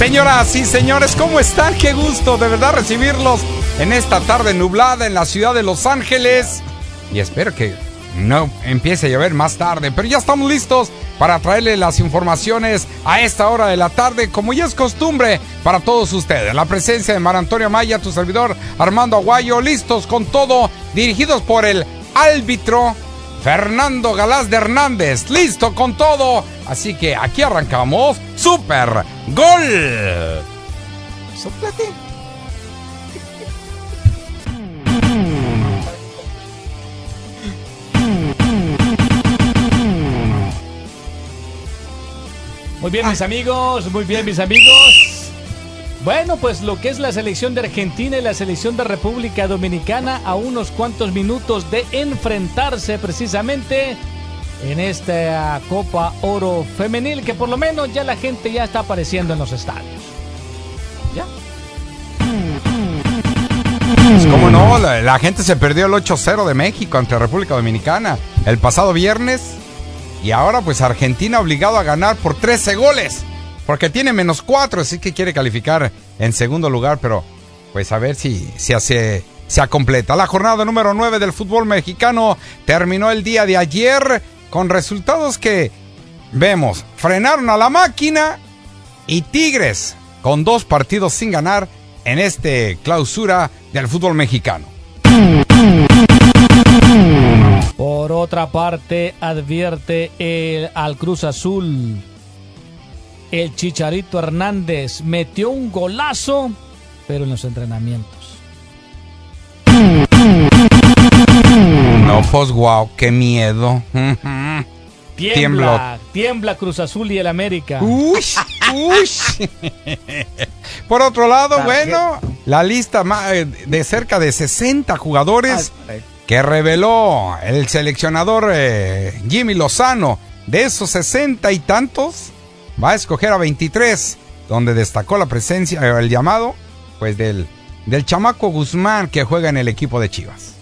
Señoras y señores, ¿cómo están? Qué gusto de verdad recibirlos en esta tarde nublada en la ciudad de Los Ángeles. Y espero que no empiece a llover más tarde, pero ya estamos listos para traerle las informaciones a esta hora de la tarde, como ya es costumbre para todos ustedes. La presencia de Mar Antonio Maya, tu servidor Armando Aguayo, listos con todo, dirigidos por el árbitro Fernando Galás de Hernández, listo con todo. Así que aquí arrancamos. Super Gol. Soplate. Muy bien, mis amigos, muy bien, mis amigos. Bueno, pues lo que es la selección de Argentina y la selección de República Dominicana a unos cuantos minutos de enfrentarse precisamente en esta Copa Oro Femenil que por lo menos ya la gente ya está apareciendo en los estadios. ¿Ya? Pues cómo no, la, la gente se perdió el 8-0 de México ante República Dominicana el pasado viernes y ahora pues Argentina obligado a ganar por 13 goles. Porque tiene menos 4, así que quiere calificar en segundo lugar, pero pues a ver si, si hace, se completa. La jornada número 9 del fútbol mexicano terminó el día de ayer con resultados que vemos. Frenaron a la máquina y Tigres con dos partidos sin ganar en este clausura del fútbol mexicano. Por otra parte, advierte el, al Cruz Azul. El Chicharito Hernández metió un golazo, pero en los entrenamientos. No, pues wow, qué miedo. Tiembla, tiembla Cruz Azul y el América. Uy, uy. Por otro lado, bueno, la lista eh, de cerca de 60 jugadores que reveló el seleccionador eh, Jimmy Lozano. De esos 60 y tantos, va a escoger a 23, donde destacó la presencia, eh, el llamado, pues del, del chamaco Guzmán que juega en el equipo de Chivas.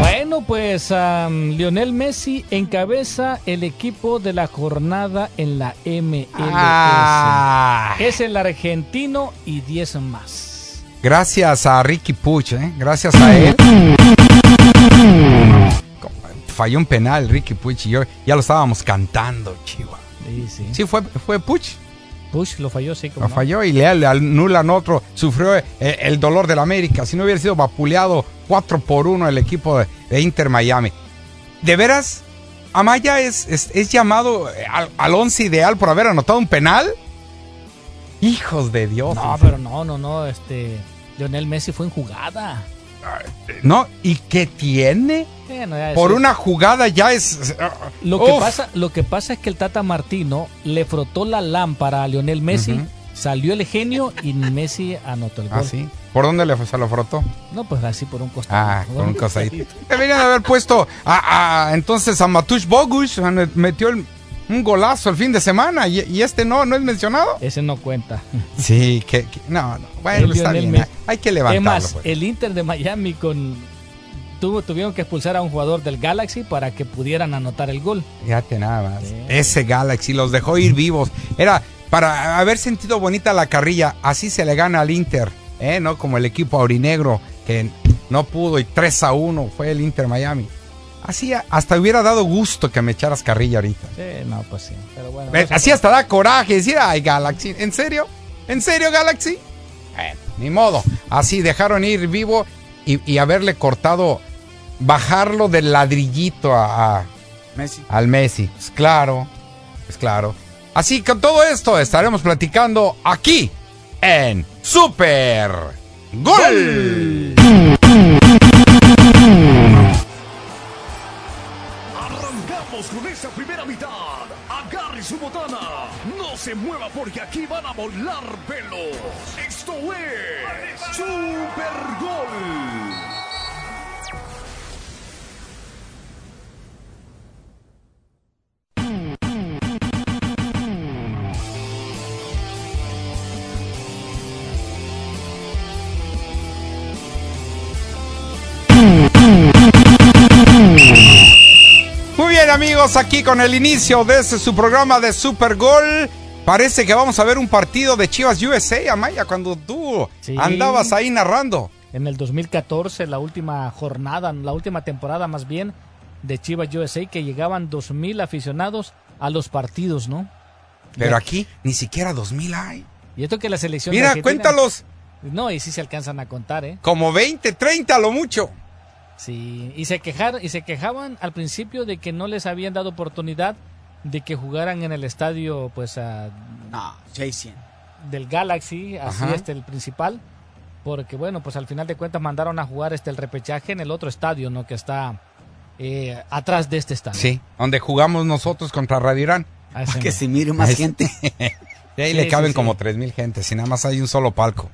Bueno, pues Lionel Messi encabeza el equipo de la jornada en la MLS. Ah. Es el argentino y 10 más. Gracias a Ricky Puch, ¿eh? gracias a él. Falló un penal Ricky Puch y yo ya lo estábamos cantando, Chihuahua. Sí, sí. Sí, fue, fue Puch. Bush lo falló, sí, como Lo falló y le, anulan otro. Sufrió eh, el dolor del América. Si no hubiera sido vapuleado 4 por 1 el equipo de, de Inter Miami. ¿De veras? ¿Amaya es, es, es llamado eh, al, al once ideal por haber anotado un penal? Hijos de Dios. No, pero no, no, no, este Lionel Messi fue en jugada. No, ¿y qué tiene? Bueno, ya Por una jugada ya es. lo que pasa, lo que pasa es que el Tata Martino le frotó la lámpara a Lionel Messi, salió el genio y Messi anotó el gol. Ah, sí. ¿Por dónde le, se lo frotó? No, pues así por un costado. Ah, con un cosadito. Deberían haber puesto a, a- entonces a Matush Bogush, metió el- un golazo el fin de semana y, y este no, no es mencionado. Ese no cuenta. Sí, que, que- no, no, bueno, El está bien, hay que Es levantarlo. más, pues. el Inter de Miami con tuvo, tuvieron que expulsar a un jugador del Galaxy para que pudieran anotar el gol. Fíjate nada más. Sí. Ese Galaxy los dejó ir vivos. Era para haber sentido bonita la carrilla, así se le gana al Inter, ¿eh? No como el equipo aurinegro que no pudo y 3 a 1 fue el Inter Miami. Así hasta hubiera dado gusto que me echaras carrilla ahorita. Sí, no, pues sí. Pero bueno. Así hasta da coraje decir, ay, Galaxy, ¿en serio? ¿En serio, Galaxy? Bueno, ni modo. Así dejaron ir vivo y, y haberle cortado bajarlo del ladrillito a, a- Messi. al Messi. Es claro, es claro. Así que todo esto estaremos platicando aquí en Super Gol. Arrancamos con esta primera mitad. Agarre su botana. No se mueva porque aquí van a volar amigos, aquí con el inicio de este su programa de Super Gol. Parece que vamos a ver un partido de Chivas USA, Amaya, cuando tú Sí. andabas ahí narrando. En el 2014, la última jornada, la última temporada más bien, de Chivas USA, que llegaban 2.000 aficionados a los partidos, ¿no? Pero aquí ni siquiera 2000 hay. Y esto que la selección Mira, cuéntalos No, y sí se alcanzan a contar, ¿eh? como 20, 30 a lo mucho. Sí, y se quejaron, y se quejaban al principio de que no les habían dado oportunidad de que jugaran en el estadio, pues, a- No, 600. del Galaxy, así Ajá. este el principal, porque bueno, pues al final de cuentas mandaron a jugar este el repechaje en el otro estadio, ¿no? Que está eh, atrás de este estadio. Sí, donde jugamos nosotros contra Radio Irán. A ese Que se mire más Ahí- gente. Y ahí Sí, le sí, caben sí. como tres mil gentes y nada más hay un solo palco.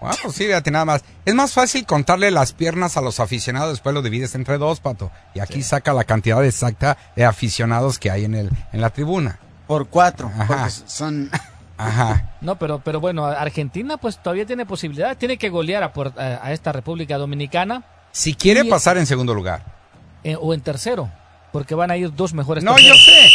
Bueno, pues sí, fíjate nada más. Es más fácil contarle las piernas a los aficionados, después lo divides entre dos, pato. Y aquí saca la cantidad exacta de aficionados que hay en el en la tribuna. Por cuatro. Ajá. Porque son. Ajá. No, pero, pero bueno, Argentina pues todavía tiene posibilidad, tiene que golear a, Puer- a- a esta República Dominicana Si quiere Y- pasar en segundo lugar. eh, o en tercero, porque van a ir dos mejores. No, yo sé.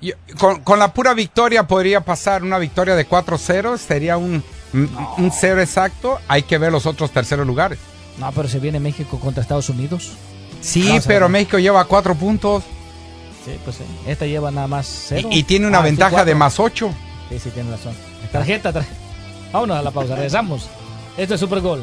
Yo- con, con la pura victoria podría pasar una victoria de 4-0, sería un, un cero exacto. Hay que ver los otros terceros lugares. No, pero se viene México contra Estados Unidos. Sí, pero. México lleva cuatro puntos Sí, pues eh, esta lleva nada más cero. y, y tiene una Ah, sí, ventaja de cuatro. más ocho. Sí, sí, tiene razón. Tarjeta, tarjeta. Vámonos a la pausa, regresamos. Esto es Super Gol.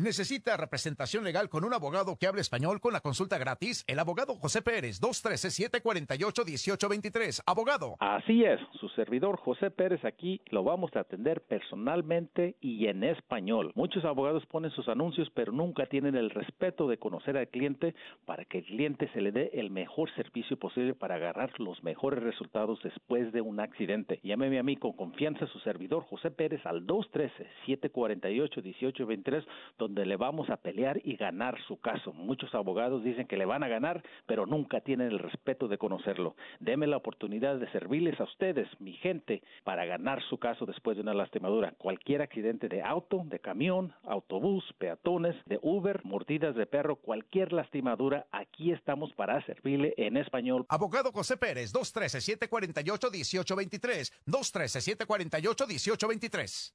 ¿Necesita representación legal con un abogado que hable español con la consulta gratis? El abogado José Pérez, 213-748-1823. Abogado. Así es, su servidor José Pérez aquí lo vamos a atender personalmente y en español. Muchos abogados ponen sus anuncios pero nunca tienen el respeto de conocer al cliente para que el cliente se le dé el mejor servicio posible para agarrar los mejores resultados después de un accidente. Llámeme a mí con confianza su servidor José Pérez al 213-748-1823 donde le vamos a pelear y ganar su caso. Muchos abogados dicen que le van a ganar pero nunca tienen el respeto de conocerlo. Deme la oportunidad de servirles a ustedes, mi gente, para ganar su caso después de una lastimadura. Cualquier accidente de auto, de camión, autobús, peatones, de Uber, mordidas de perro, cualquier lastimadura, aquí estamos para servirle en español. Abogado José Pérez, 213-748-1823. 213-748-1823.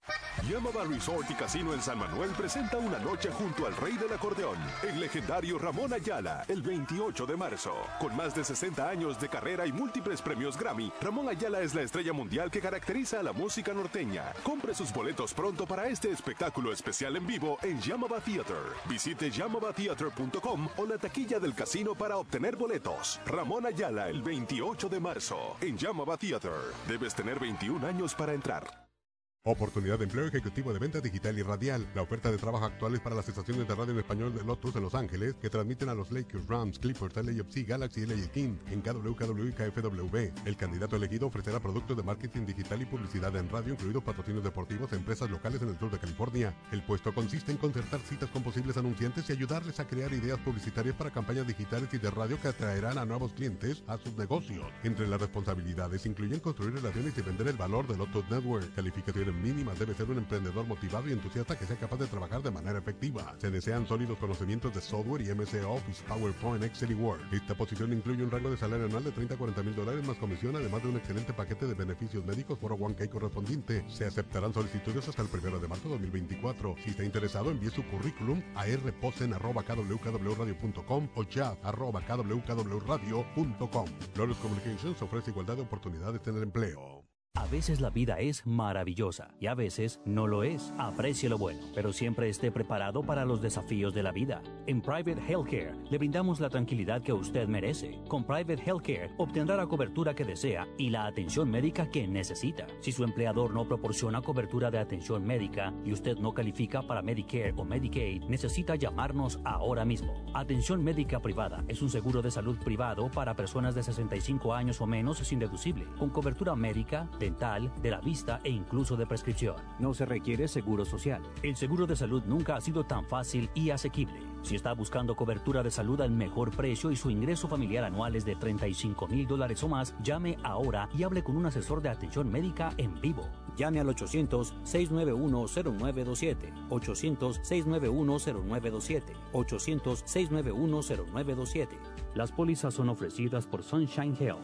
Llamaba Resort y Casino en San Manuel presenta una noche junto al rey del acordeón, el legendario Ramón Ayala, el 28 de marzo. Con más de 60 años de carrera y múltiples premios Grammy, Ramón Ayala es la estrella mundial que caracteriza a la música norteña. Compre sus boletos pronto para este espectáculo especial en vivo en Yamaba Theater. Visite yamabatheater.com o la taquilla del casino para obtener boletos. Ramón Ayala, el 28 de marzo, en Yamaba Theater. Debes tener 21 años para entrar. Oportunidad de empleo ejecutivo de venta digital y radial. La oferta de trabajo actual es para las estaciones de radio en español de Lotus en Los Ángeles, que transmiten a los Lakers, Rams, Clippers, LAFC, Galaxy y LA King en KWKW y KFWB. El candidato elegido ofrecerá productos de marketing digital y publicidad en radio, incluidos patrocinios deportivos a empresas locales en el sur de California. El puesto consiste en concertar citas con posibles anunciantes y ayudarles a crear ideas publicitarias para campañas digitales y de radio que atraerán a nuevos clientes a sus negocios. Entre las responsabilidades incluyen construir relaciones y vender el valor de Lotus Network. Calificaciones mínima debe ser un emprendedor motivado y entusiasta que sea capaz de trabajar de manera efectiva. Se desean sólidos conocimientos de software y MS Office, PowerPoint, Excel y Word. Esta posición incluye un rango de salario anual de 30 a 40 mil dólares más comisión, además de un excelente paquete de beneficios médicos por 1K correspondiente. Se aceptarán solicitudes hasta el 1 de marzo de 2024. Si está interesado, envíe su currículum a rposen.kwkwradio.com o chat.kwkwradio.com. Lawrence Communications ofrece igualdad de oportunidades en el empleo. A veces la vida es maravillosa y a veces no lo es. Aprecie lo bueno, pero siempre esté preparado para los desafíos de la vida. En Private Healthcare le brindamos la tranquilidad que usted merece. Con Private Healthcare obtendrá la cobertura que desea y la atención médica que necesita. Si su empleador no proporciona cobertura de atención médica y usted no califica para Medicare o Medicaid, necesita llamarnos ahora mismo. Atención médica privada es un seguro de salud privado para personas de 65 años o menos sin deducible, con cobertura médica, dental, de la vista e incluso de prescripción. No se requiere seguro social. El seguro de salud nunca ha sido tan fácil y asequible. Si está buscando cobertura de salud al mejor precio y su ingreso familiar anual es de 35 mil dólares o más, llame ahora y hable con un asesor de atención médica en vivo. Llame al 800-691-0927. 800-691-0927. 800-691-0927. Las pólizas son ofrecidas por Sunshine Health.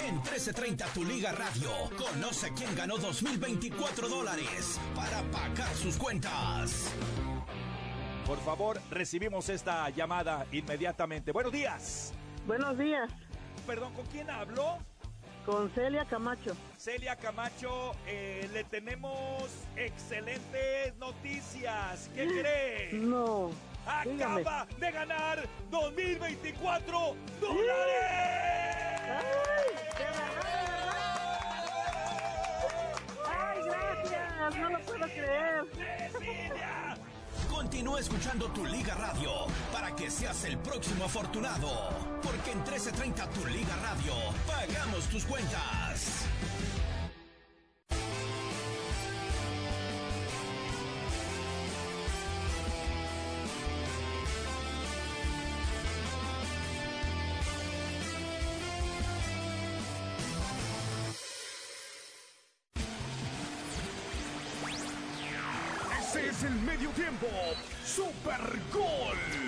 En 1330 Tu Liga Radio, conoce quién ganó 2024 dólares para pagar sus cuentas. Por favor, recibimos esta llamada inmediatamente. Buenos días. Buenos días. Perdón, ¿con quién hablo? Con Celia Camacho. Celia Camacho, eh, le tenemos excelentes noticias. ¿Qué crees? No. Acaba de ganar 2024 dólares. ¡Ay, gracias! No lo puedo creer. Continúa escuchando tu Liga Radio para que seas el próximo afortunado. Porque en 1330 Tu Liga Radio pagamos tus cuentas. Super Gol.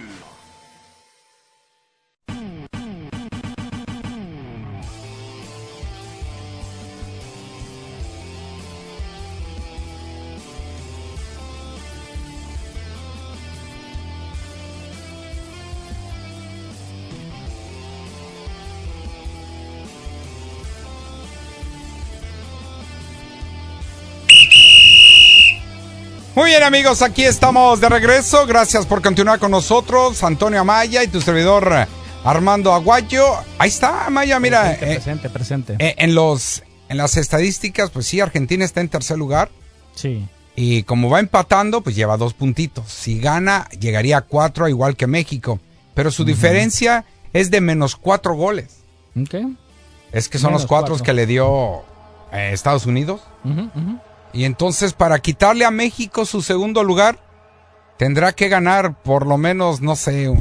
Muy bien amigos, aquí estamos de regreso. Gracias por continuar con nosotros, Antonio Amaya y tu servidor eh, Armando Aguayo. Ahí está, Amaya, mira. Presente, eh, presente, presente. eh, en, los, en las estadísticas, pues sí, Argentina está en tercer lugar. Sí. Y como va empatando, pues lleva dos puntitos. Si gana, llegaría a cuatro, igual que México. Pero su diferencia es de menos cuatro goles. Ok. Es que son Menos los cuatro cuatro. que le dio eh, Estados Unidos. Ujú, ujú. Y entonces, para quitarle a México su segundo lugar, tendrá que ganar por lo menos, no sé,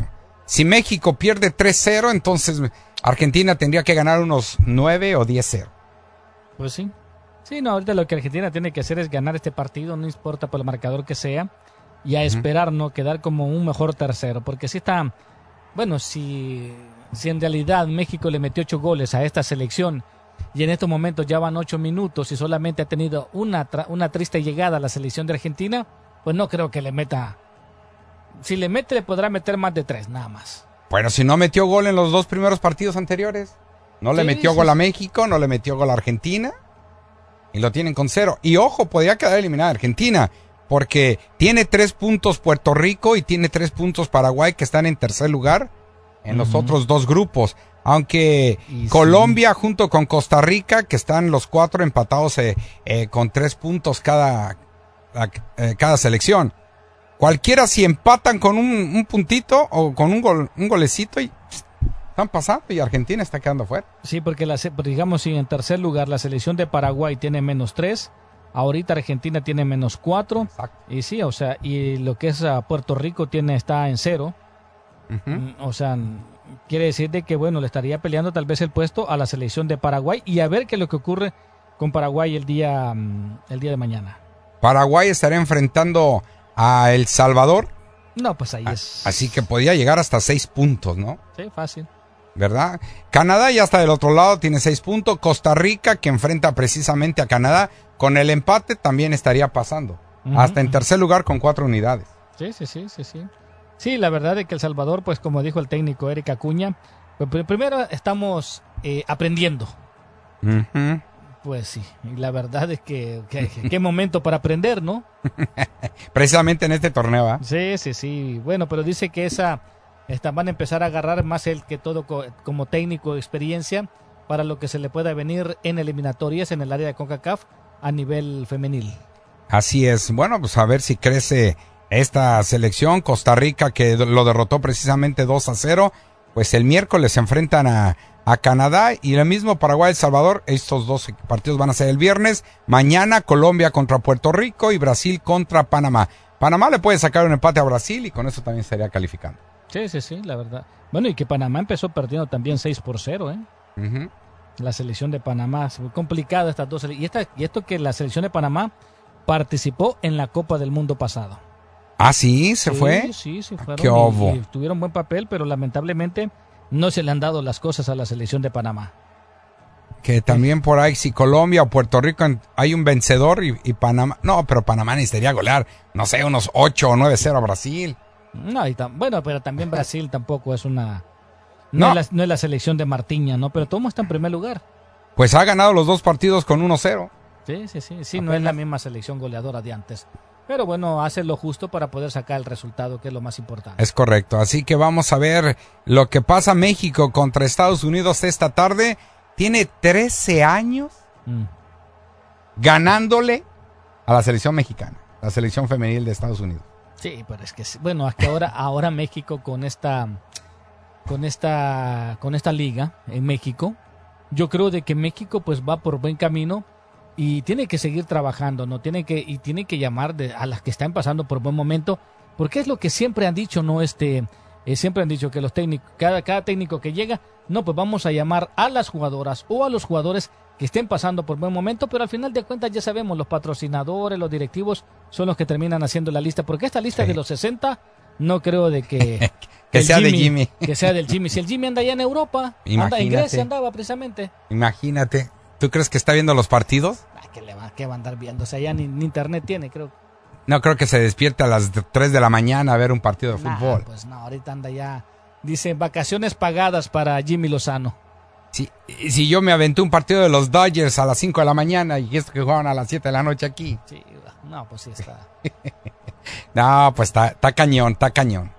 si México pierde 3-0, entonces Argentina tendría que ganar unos 9 o 10-0. Pues sí. Sí, no, ahorita lo que Argentina tiene que hacer es ganar este partido, no importa por el marcador que sea, y a esperar, ¿no? Quedar como un mejor tercero, porque si está, bueno, si, si en realidad México le metió ocho goles a esta selección y en estos momentos ya van ocho minutos y solamente ha tenido una, una triste llegada a la selección de Argentina, pues no creo que le meta. Si le mete, le podrá meter más de tres, nada más. Bueno, si no metió gol en los dos primeros partidos anteriores. No le metió sí, gol a. México, no le metió gol a Argentina. Y lo tienen con cero. Y ojo, podría quedar eliminada Argentina. Porque tiene tres puntos Puerto Rico y tiene tres puntos Paraguay que están en tercer lugar en los otros dos grupos. Aunque Y sí. Colombia junto con Costa Rica, que están los cuatro empatados eh, eh, con tres puntos cada, eh, cada selección. Cualquiera si empatan con un, un puntito o con un, gol, un golecito y están pasando y Argentina está quedando fuera. Sí, porque la, se- digamos, si en tercer lugar la selección de Paraguay tiene menos tres, ahorita Argentina tiene menos cuatro. Y sí, o sea, y lo que es ah, Puerto Rico tiene está en cero. Mm, O sea, quiere decir de que, bueno, le estaría peleando tal vez el puesto a la selección de Paraguay y a ver qué es lo que ocurre con Paraguay el día, mm, el día de mañana. Paraguay estará enfrentando a El Salvador, No, pues ahí es. así que podía llegar hasta seis puntos, ¿no? Sí, fácil. ¿Verdad? Canadá ya está del otro lado, tiene seis puntos. Costa Rica, que enfrenta precisamente a Canadá, con el empate también estaría pasando. Hasta en tercer lugar con cuatro unidades. Sí, sí, sí, sí, sí. Sí, la verdad es que El Salvador, pues como dijo el técnico Eric Acuña, pues, pr- primero estamos eh, aprendiendo. Pues sí, y la verdad es que que- que- qué momento para aprender, ¿no? Precisamente en este torneo, ¿ah? Sí, sí, sí. Bueno, pero dice que esa esta, van a empezar a agarrar más el que todo co- como técnico experiencia para lo que se le pueda venir en eliminatorias en el área de CONCACAF a nivel femenil. Así es. Bueno, pues a ver si crece esta selección. Costa Rica, que lo derrotó precisamente 2 a 0. Pues el miércoles se enfrentan a, a Canadá y el mismo Paraguay El Salvador. Estos dos partidos van a ser el viernes. Mañana Colombia contra Puerto Rico y Brasil contra Panamá. Panamá le puede sacar un empate a Brasil y con eso también estaría calificando. Sí, sí, sí, la verdad. Bueno, y que Panamá empezó perdiendo también 6 por 0, ¿eh? La selección de Panamá, es muy complicada estas dos. Y, esta, y esto que la selección de Panamá participó en la Copa del Mundo pasado. Ah, sí, se Sí, fue. Sí, sí, Ah, fueron. qué y- y tuvieron buen papel, pero lamentablemente no se le han dado las cosas a la selección de Panamá. Que también por ahí, si Colombia o Puerto Rico hay un vencedor y, y Panamá. No, pero Panamá necesitaría golear, no sé, unos 8 o 9-0 a Brasil. No, y tam- bueno, pero también Brasil tampoco es una. No. No, es la, no es la selección de Martiña, ¿no? Pero todo está en primer lugar. Pues ha ganado los dos partidos con 1-0. Sí, sí, sí. Sí, no es la misma selección goleadora de antes. Pero bueno, hace lo justo para poder sacar el resultado, que es lo más importante. Es correcto. Así que vamos a ver lo que pasa México contra Estados Unidos esta tarde. Tiene 13 años Mm. ganándole a la selección mexicana, la selección femenil de Estados Unidos. Sí, pero es que sí. bueno, que ahora, ahora México con esta, con esta, con esta liga en México, yo creo de que México pues va por buen camino y tiene que seguir trabajando, no tiene que y tiene que llamar de- a las que están pasando por buen momento, porque es lo que siempre han dicho, no este, eh, siempre han dicho que los técnicos, cada cada técnico que llega, no pues vamos a llamar a las jugadoras o a los jugadores que estén pasando por buen momento, pero al final de cuentas ya sabemos, los patrocinadores, los directivos son los que terminan haciendo la lista, porque esta lista de los 60 no creo de que Que sea de Jimmy. que sea del Jimmy. Si el Jimmy anda allá en Europa, anda en Imagínate. Grecia andaba precisamente. Imagínate. ¿Tú crees que está viendo los partidos? ¿Qué, le va, qué va a andar viendo? O sea, ya ni, ni internet tiene, creo. No creo que se despierte a las 3 de la mañana a ver un partido de Nah, fútbol. pues no, ahorita anda ya. Dice vacaciones pagadas para Jimmy Lozano. Si, si yo me aventé un partido de los Dodgers a las 5 de la mañana y esto que jugaban a las 7 de la noche aquí. Sí, no, pues sí está. No, pues está, está cañón, está cañón.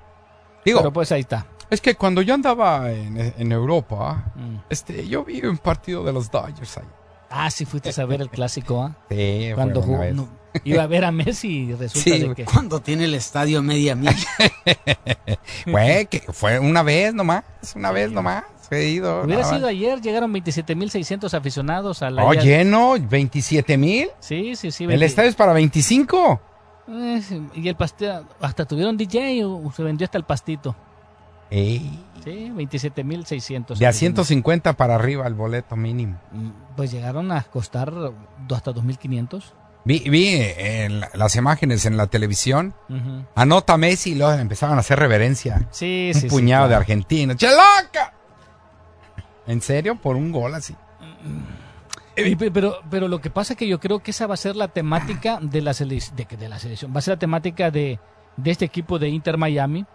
Digo, Pero pues ahí está. es que cuando yo andaba en, en Europa, Mm. este, yo vi un partido de los Dodgers ahí. Ah, sí fuiste a ver el clásico, ¿ah? Sí, Cuando jugó, no, iba a ver a Messi y resulta Sí, de que Cuando tiene el estadio media milla. Fue, que fue una vez nomás, una vez nomás. He ido. hubiera nada sido ayer, llegaron 27.600 aficionados a la Oh, lleno, 27 mil. Sí, sí, sí. El 20 estadio es para 25. Eh, sí, y el pastel, hasta tuvieron DJ, o se vendió hasta el pastito. Ey, Sí, 27.600. de a 150 para arriba el boleto mínimo. Pues llegaron a costar hasta 2.500. Vi, vi eh, la- las imágenes en la televisión. Anota Messi y luego empezaban a hacer reverencia. Sí, un sí, sí, puñado de argentinos. ¡Cheloca! ¿En serio? ¿Por un gol así? Pe- Pero, pero lo que pasa es que yo creo que esa va a ser la temática de la, sele- de, que- de la selección. Va a ser la temática de, de este equipo de Inter Miami.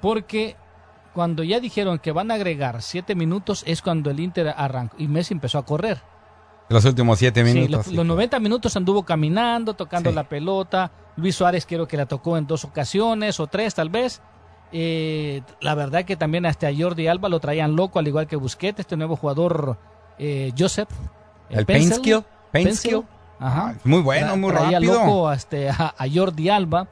Porque cuando ya dijeron que van a agregar siete minutos es cuando el Inter arrancó y Messi empezó a correr. Los últimos siete Sí, minutos. los, los 90 minutos anduvo caminando, tocando Sí. la pelota. Luis Suárez creo que la tocó en dos ocasiones o tres tal vez. Eh, la verdad que también hasta a Jordi Alba lo traían loco, al igual que Busquets, este nuevo jugador eh, Joseph. eh, El. Pencil. Painskill. Ajá. Muy bueno, muy traía rápido. loco este, a, a Jordi Alba,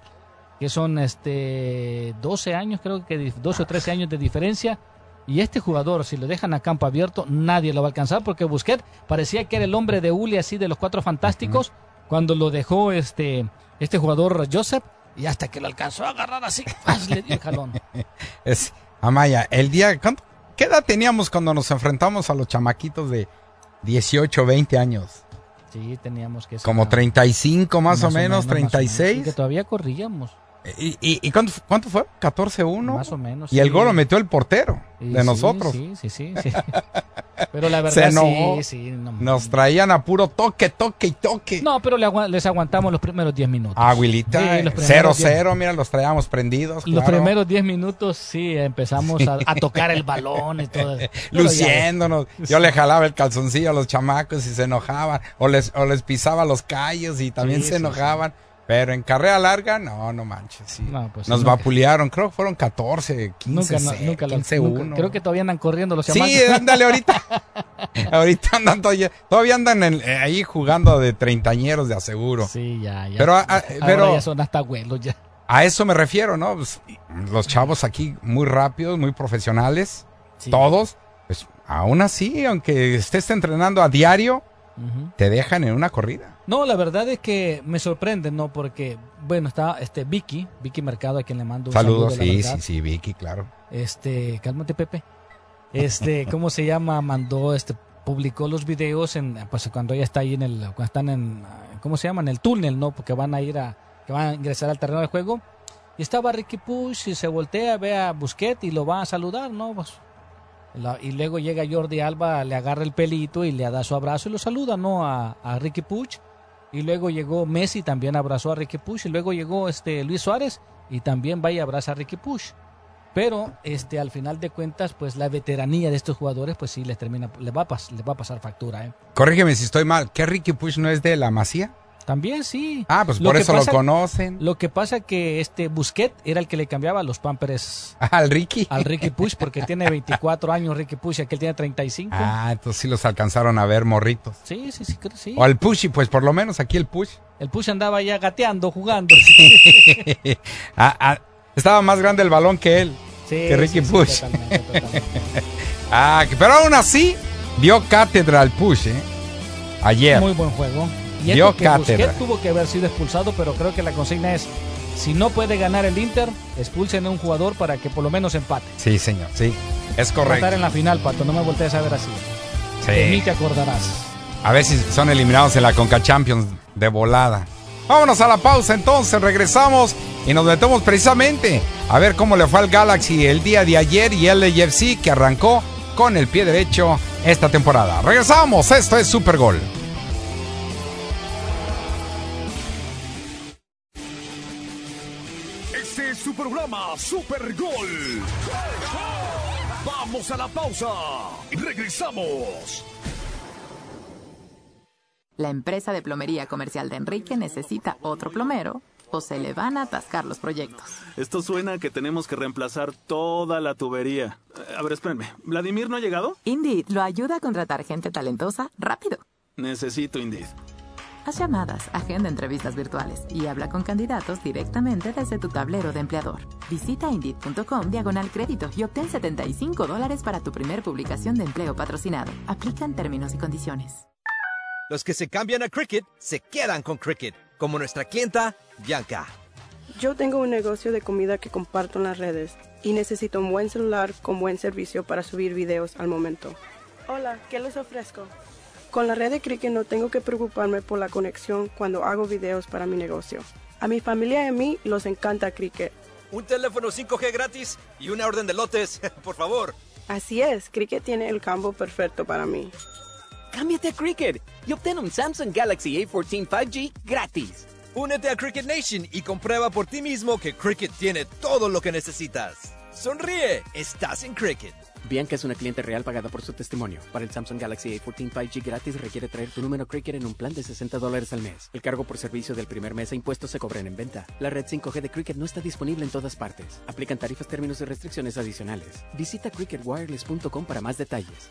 que son este 12 años, creo que di- 12 o 13 años de diferencia. Y este jugador, si lo dejan a campo abierto, nadie lo va a alcanzar porque Busquets parecía que era el hombre de Uli así de los cuatro fantásticos cuando lo dejó este, este jugador Joseph y hasta que lo alcanzó a agarrar así, le dio el jalón. Es, Amaya, el día, ¿cuánto- ¿qué edad teníamos cuando nos enfrentamos a los chamaquitos de 18, 20 años? Sí, teníamos que Como 35 más, o menos, más o menos, 36. y que todavía corríamos. ¿Y, y, y cuánto, cuánto fue? ¿14-1? Más o menos. Y el gol lo metió el portero Y de sí, nosotros. Sí, sí, sí. sí. Pero la Se verdad enojó. sí, sí. No, Nos traían a puro toque, toque y toque. No, pero les aguantamos los primeros 10 minutos. Ah, Aguilita, primeros 0-0, mira, los traíamos prendidos. Los claro. primeros 10 minutos sí empezamos a, a tocar el balón y todo. Luciéndonos. Yo le jalaba el calzoncillo a los chamacos y se enojaban. O les, o les pisaba los callos y también se enojaban. Pero en carrera larga, no, no manches. sí. No, pues, Nos nunca- vapulearon, creo que fueron 14, 15, Nunca, no- se- nunca, lo- 15 nunca- uno. Creo que todavía andan corriendo los Sí, chamacos. ándale ahorita. ahorita andan todavía, todavía andan en- eh, ahí jugando de treintañeros de aseguro. Sí, ya, ya. Pero, a- a- Ahora pero ya son hasta abuelos ya. a eso me refiero, ¿no? Pues, los chavos aquí muy rápidos, muy profesionales, Sí. todos. Pues aún así, aunque estés entrenando a diario, te dejan en una corrida. No, la verdad es que me sorprende, ¿no? Porque, bueno, está este Vicky, Vicky Mercado, a quien le mando un Saludos, saludo. la sí, sí, sí, Vicky, claro. Este, cálmate, Pepe. Este, ¿cómo se llama? Mandó, este, publicó los videos en, pues cuando ella está ahí en el, cuando están en, ¿cómo se llama? En el túnel, ¿no? Porque van a ir a, que van a ingresar al terreno de juego. Y estaba Ricky Push y se voltea, ve a Busquets y lo va a saludar, ¿no? Pues, y luego llega Jordi Alba, le agarra el pelito y le da su abrazo y lo saluda, ¿no? A, a Ricky Puch. Y luego llegó Messi, también abrazó a Ricky Puch. Y luego llegó este Luis Suárez y también va y abraza a Ricky Puch. Pero este al final de cuentas, pues la veteranía de estos jugadores, pues sí les termina, les va a, pas- les va a pasar factura, ¿eh? Corrígeme si estoy mal. ¿Qué Ricky Push no es de la Masía? También sí. Ah, pues Lo por eso pasa- lo conocen. Lo que pasa que este Busquet era el que le cambiaba los pampers Al Ricky. al Ricky Push porque tiene 24 años Ricky Push y aquel tiene 35. Ah, entonces sí los alcanzaron a ver morritos. Sí, sí, sí, sí. O al Pushy, pues por lo menos aquí el Push. El Push andaba ya gateando, jugando. Ah, ah, estaba más grande el balón que él. Sí, que Ricky sí, sí, Push. totalmente, totalmente. ah, pero aún así, dio cátedra al Push, ¿eh? Ayer. Muy buen juego. Y Dio que. Busquets tuvo que haber sido expulsado, pero creo que la consigna es, si no puede ganar el Inter, expulsen a un jugador para que por lo menos empate. Sí, señor, sí. Es a estar correcto. en la final, Pato, no me voltees a ver así. Sí. De mí te acordarás. A ver si son eliminados en la Conca Champions de volada. Vámonos a la pausa entonces, regresamos y nos metemos precisamente a ver cómo le fue al Galaxy el día de ayer y el LAFC que arrancó con el pie derecho esta temporada. Regresamos, esto es Super Gol. Programa Super Gol. Vamos a la pausa y regresamos. La empresa de plomería comercial de Enrique necesita otro plomero o se le van a atascar los proyectos. Esto suena a que tenemos que reemplazar toda la tubería. Eh, A ver, espérenme. ¿Vladimir no ha llegado? Indeed lo ayuda a contratar gente talentosa rápido. Necesito Indeed. Haz llamadas, agenda entrevistas virtuales y habla con candidatos directamente desde tu tablero de empleador. Visita Indeed.com diagonal crédito y obtén 75 dólares para tu primer publicación de empleo patrocinado. Aplican términos y condiciones. Los que se cambian a Cricket se quedan con Cricket, como nuestra clienta Bianca. Yo tengo un negocio de comida que comparto en las redes y necesito un buen celular con buen servicio para subir videos al momento. Hola, ¿qué les ofrezco? Con la red de Cricket no tengo que preocuparme por la conexión cuando hago videos para mi negocio. A mi familia y a mí los encanta Cricket. Un teléfono 5G gratis y una orden de lotes, por favor. Así es, Cricket tiene el campo perfecto para mí. cámbiate a Cricket y obtén un Samsung Galaxy A14 5G gratis. Únete a Cricket Nation y comprueba por ti mismo que Cricket tiene todo lo que necesitas. Sonríe, estás en Cricket. Bianca es una cliente real pagada por su testimonio. Para el Samsung Galaxy A14 5G gratis requiere traer tu número Cricket en un plan de 60 dólares al mes. El cargo por servicio del primer mes e impuestos se cobran en venta. La red 5G de Cricket no está disponible en todas partes. Aplican tarifas, términos y restricciones adicionales. Visita cricketwireless.com para más detalles.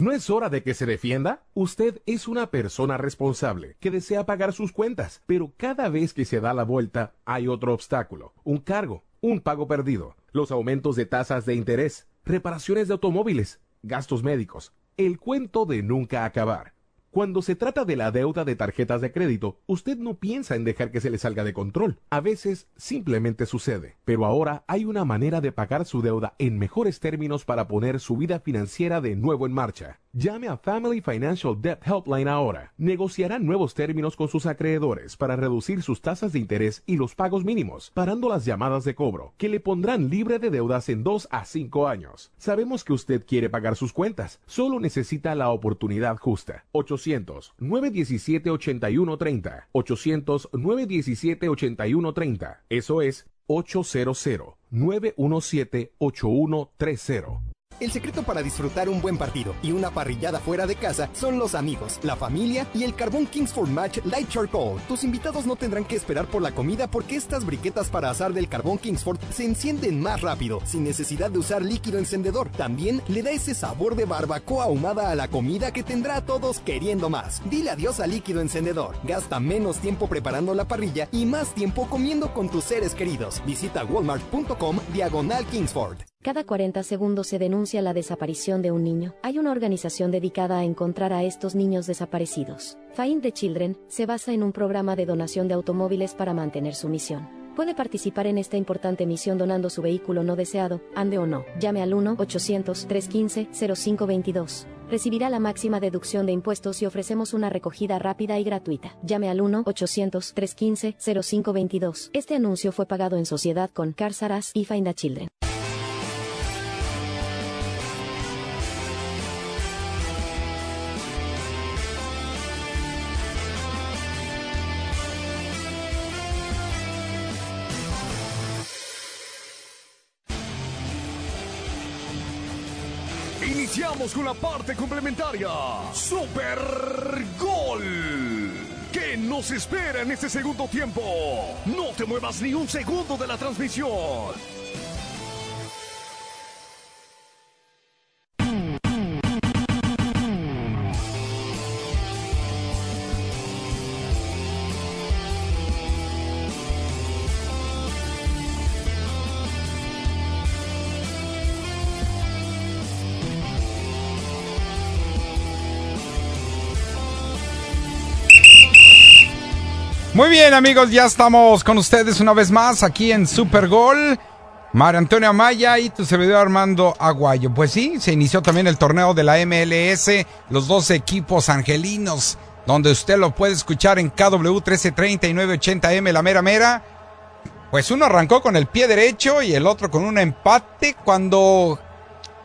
¿No es hora de que se defienda? Usted es una persona responsable que desea pagar sus cuentas, pero cada vez que se da la vuelta hay otro obstáculo, un cargo, un pago perdido, los aumentos de tasas de interés, reparaciones de automóviles, gastos médicos, el cuento de nunca acabar. Cuando se trata de la deuda de tarjetas de crédito, usted no piensa en dejar que se le salga de control. A veces simplemente sucede. Pero ahora hay una manera de pagar su deuda en mejores términos para poner su vida financiera de nuevo en marcha. Llame a Family Financial Debt Helpline ahora. Negociarán nuevos términos con sus acreedores para reducir sus tasas de interés y los pagos mínimos, parando las llamadas de cobro, que le pondrán libre de deudas en 2 a 5 años. Sabemos que usted quiere pagar sus cuentas, solo necesita la oportunidad justa. 800-917-8130. 800-917-8130. Eso es 800-917-8130. El secreto para disfrutar un buen partido y una parrillada fuera de casa son los amigos, la familia y el carbón Kingsford Match Light Charcoal. Tus invitados no tendrán que esperar por la comida porque estas briquetas para asar del carbón Kingsford se encienden más rápido, sin necesidad de usar líquido encendedor. También le da ese sabor de barbacoa ahumada a la comida que tendrá a todos queriendo más. Dile adiós al líquido encendedor. Gasta menos tiempo preparando la parrilla y más tiempo comiendo con tus seres queridos. Visita walmart.com diagonal Kingsford. Cada 40 segundos se denuncia la desaparición de un niño. Hay una organización dedicada a encontrar a estos niños desaparecidos. Find the Children se basa en un programa de donación de automóviles para mantener su misión. Puede participar en esta importante misión donando su vehículo no deseado, ande o no. Llame al 1-800-315-0522. Recibirá la máxima deducción de impuestos y ofrecemos una recogida rápida y gratuita. Llame al 1-800-315-0522. Este anuncio fue pagado en sociedad con Carsaras y Find the Children. Con la parte complementaria. Super Gol. ¿Qué nos espera en este segundo tiempo? No te muevas ni un segundo de la transmisión. Muy bien, amigos, ya estamos con ustedes una vez más aquí en Super Gol. Mario Antonio Amaya y tu servidor Armando Aguayo. Pues sí, se inició también el torneo de la MLS, los dos equipos angelinos, donde usted lo puede escuchar en KW 1330 y 980M, la mera mera. Pues uno arrancó con el pie derecho y el otro con un empate cuando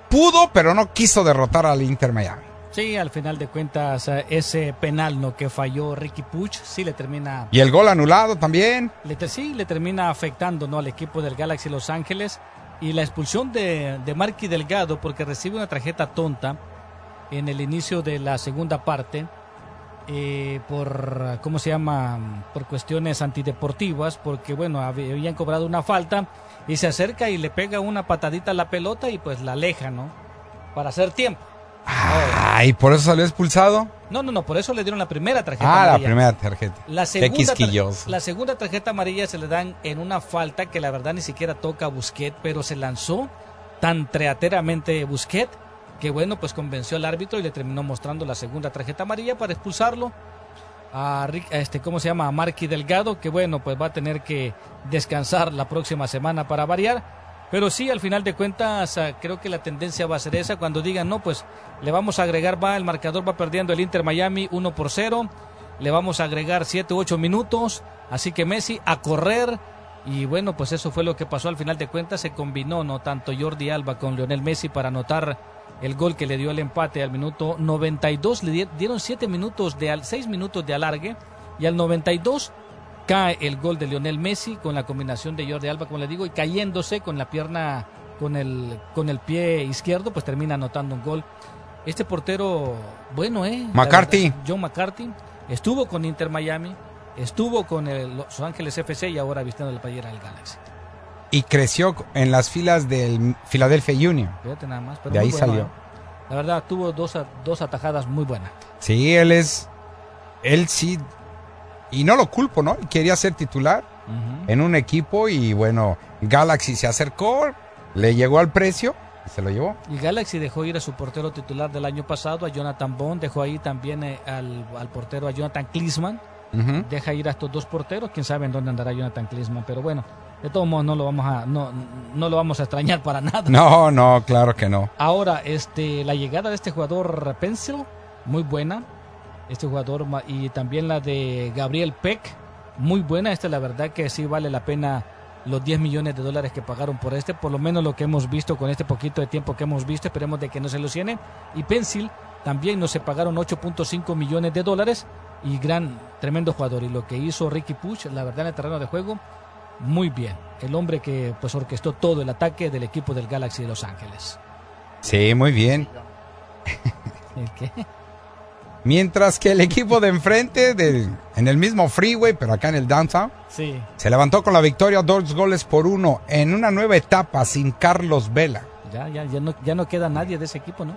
pudo, pero no quiso derrotar al Inter Miami. Sí, al final de cuentas, eh, ese penal no que falló Ricky Puch, sí le termina. Y el gol anulado también. Le, te- sí, le termina afectando ¿no? al equipo del Galaxy Los Ángeles. Y la expulsión de, de Marky Delgado, porque recibe una tarjeta tonta en el inicio de la segunda parte, eh, por, ¿cómo se llama? Por cuestiones antideportivas, porque, bueno, hab- habían cobrado una falta y se acerca y le pega una patadita a la pelota y pues la aleja, ¿no? Para hacer tiempo. Ay, ¿por eso salió expulsado? No, no, no, por eso le dieron la primera tarjeta Ah, la amarilla. primera tarjeta. La segunda, tar- quisquilloso. la segunda tarjeta amarilla se le dan en una falta que la verdad ni siquiera toca a Busquet, pero se lanzó tan treateramente Busquet que bueno, pues convenció al árbitro y le terminó mostrando la segunda tarjeta amarilla para expulsarlo. A, Rick- a este, ¿cómo se llama? A Marky Delgado, que bueno, pues va a tener que descansar la próxima semana para variar. Pero sí, al final de cuentas, ah, creo que la tendencia va a ser esa. Cuando digan, no, pues le vamos a agregar, va, el marcador va perdiendo el Inter Miami 1 por 0. Le vamos a agregar 7 u 8 minutos. Así que Messi a correr. Y bueno, pues eso fue lo que pasó al final de cuentas. Se combinó, no tanto Jordi Alba con Lionel Messi para anotar el gol que le dio el empate al minuto 92. Le di- dieron 7 minutos de al 6 minutos de alargue. Y al 92 cae el gol de Lionel Messi con la combinación de Jordi Alba, como le digo, y cayéndose con la pierna, con el, con el pie izquierdo, pues termina anotando un gol. Este portero, bueno, ¿eh? McCarthy. verdad, John McCarthy, estuvo con Inter Miami, estuvo con el Los Ángeles FC y ahora vistiendo la playera del Galaxy. Y creció en las filas del Philadelphia Union. Fíjate nada más. pero De ahí bueno, salió. ¿eh? La verdad, tuvo dos, dos atajadas muy buenas. Sí, él es. Él sí. Y no lo culpo, ¿no? Quería ser titular en un equipo y bueno, Galaxy se acercó, le llegó al precio y se lo llevó. Y Galaxy dejó ir a su portero titular del año pasado, a Jonathan Bond, dejó ahí también eh, al, al portero a Jonathan Klinsmann. Ujú. Deja ir a estos dos porteros, quién sabe en dónde andará Jonathan Klinsmann, pero bueno, de todos modos no lo vamos a no, no lo vamos a extrañar para nada. No, no, claro que no. Ahora, este la llegada de este jugador Pencil, muy buena. Este jugador y también la de Gabriel Peck, muy buena. Esta la verdad que sí vale la pena los 10 millones de dólares que pagaron por este, por lo menos lo que hemos visto con este poquito de tiempo que hemos visto, esperemos de que no se lo llene. Y Pencil también nos se pagaron 8.5 millones de dólares y gran, tremendo jugador. Y lo que hizo Ricky Puch, la verdad en el terreno de juego, muy bien. El hombre que pues orquestó todo el ataque del equipo del Galaxy de Los Ángeles. Sí, muy bien. ¿El qué? Mientras que el equipo de enfrente, en el mismo freeway, pero acá en el downtown, Sí. se levantó con la victoria dos goles por uno en una nueva etapa sin Carlos Vela. Ya, ya, ya no, ya no queda nadie de ese equipo, ¿no?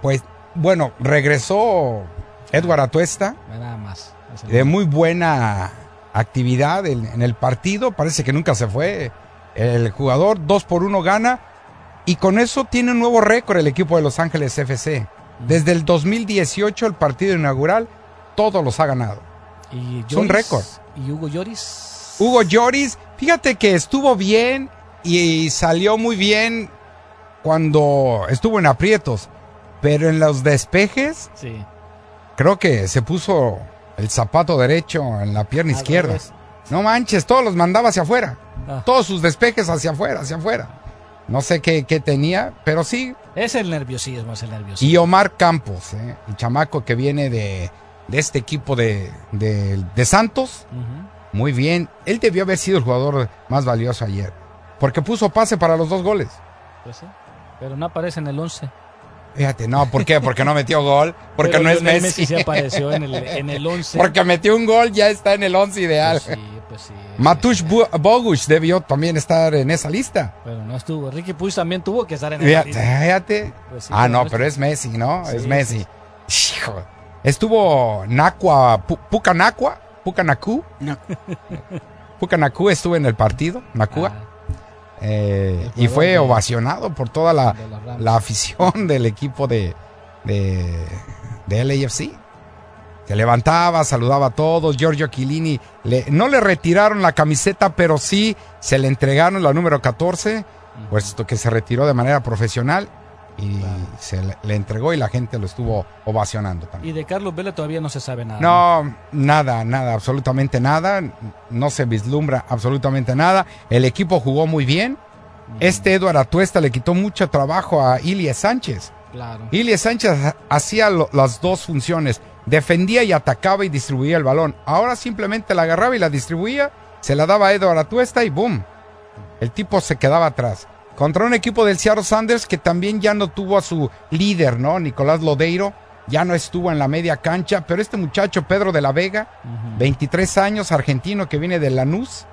Pues bueno, regresó Edward Atuesta Nada más. De muy buena actividad en, en el partido. Parece que nunca se fue. El jugador dos por uno gana y con eso tiene un nuevo récord el equipo de Los Ángeles FC. Desde el 2018, el partido inaugural, todos los ha ganado. Y Es un Lloris- récord. Y Hugo Lloris. Hugo Lloris, fíjate que estuvo bien y salió muy bien cuando estuvo en aprietos, pero en los despejes Sí. creo que se puso el zapato derecho en la pierna Al izquierda. revés. No manches, todos los mandaba hacia afuera. Ah. Todos sus despejes hacia afuera, hacia afuera. No sé qué, qué tenía, pero sí. Es el nerviosismo, es el nerviosismo. Y Omar Campos, ¿eh? el chamaco que viene de, de este equipo de, de- de Santos. Muy bien. Él debió haber sido el jugador más valioso ayer. Porque puso pase para los dos goles. Pues sí. Pero no aparece en el 11. Fíjate, no, ¿por qué? Porque no metió gol. Porque Pero no es Messi. Messi sí apareció en el, en el 11. Porque metió un gol, ya está en el once ideal. Pues sí, pues sí. Matush Bogush debió también estar en esa lista. Pero no estuvo. Ricky Puig también tuvo que estar en el Fíjate, fíjate. Pues sí, ah, no, no pero es Messi, ¿no? Sí, es Messi. Hijo. Estuvo Nakua, Pu- Pucanacua, Pucanacu. Pucanacu estuvo en el partido, Nakua. Eh, y fue de- ovacionado por toda la, la afición del equipo de, de, de LAFC. Se levantaba, saludaba a todos. Giorgio Chiellini le- no le retiraron la camiseta, pero sí se le entregaron la número 14, puesto que se retiró de manera profesional y se le, le entregó y la gente lo estuvo ovacionando también. Y de Carlos Vela todavía no se sabe nada. No, nada, nada, absolutamente nada. No se vislumbra absolutamente nada. El equipo jugó muy bien. Este Eduardo Atuesta le quitó mucho trabajo a Ilie Sánchez. Claro. Ilie Sánchez ha- hacía lo- las dos funciones. Defendía y atacaba y distribuía el balón. Ahora simplemente la agarraba y la distribuía, se la daba a Eduardo Atuesta y ¡boom! El tipo se quedaba atrás. Contra un equipo del Seattle Sanders que también ya no tuvo a su líder, ¿no? Nicolás Lodeiro. Ya no estuvo en la media cancha. Pero este muchacho, Pedro de la Vega, 23 años, argentino que viene de Lanús,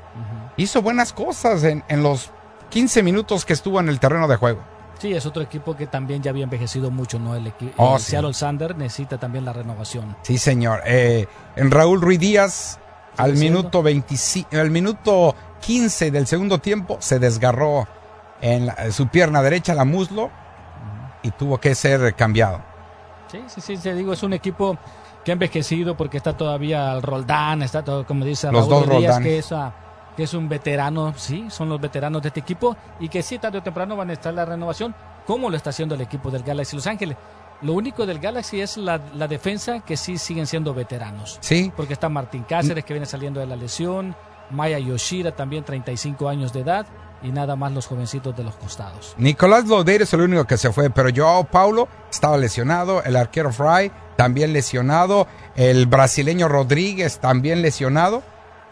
hizo buenas cosas en, en los 15 minutos que estuvo en el terreno de juego. Sí, es otro equipo que también ya había envejecido mucho, ¿no? El, equi- Oh, sí. Seattle Sander necesita también la renovación. Sí, señor. Eh, en Raúl Ruiz Díaz, al minuto 25, al minuto 15 del segundo tiempo, se desgarró en la- su pierna derecha, la muslo, y tuvo que ser cambiado. Sí, sí, sí, te digo, es un equipo que ha envejecido porque está todavía el Roldán, está todo, como dice Los Raúl dos Díaz, que es, ah, que es un veterano, sí, son los veteranos de este equipo y que sí, tarde o temprano van a estar la renovación, como lo está haciendo el equipo del Galaxy Los Ángeles. Lo único del Galaxy es la, la defensa que sí siguen siendo veteranos. Sí. Porque está Martín Cáceres que viene saliendo de la lesión, Maya Yoshida también 35 años de edad y nada más los jovencitos de los costados. Nicolás Lodeiro es el único que se fue, pero Joao Paulo estaba lesionado, el arquero Fry también lesionado, el brasileño Rodríguez también lesionado.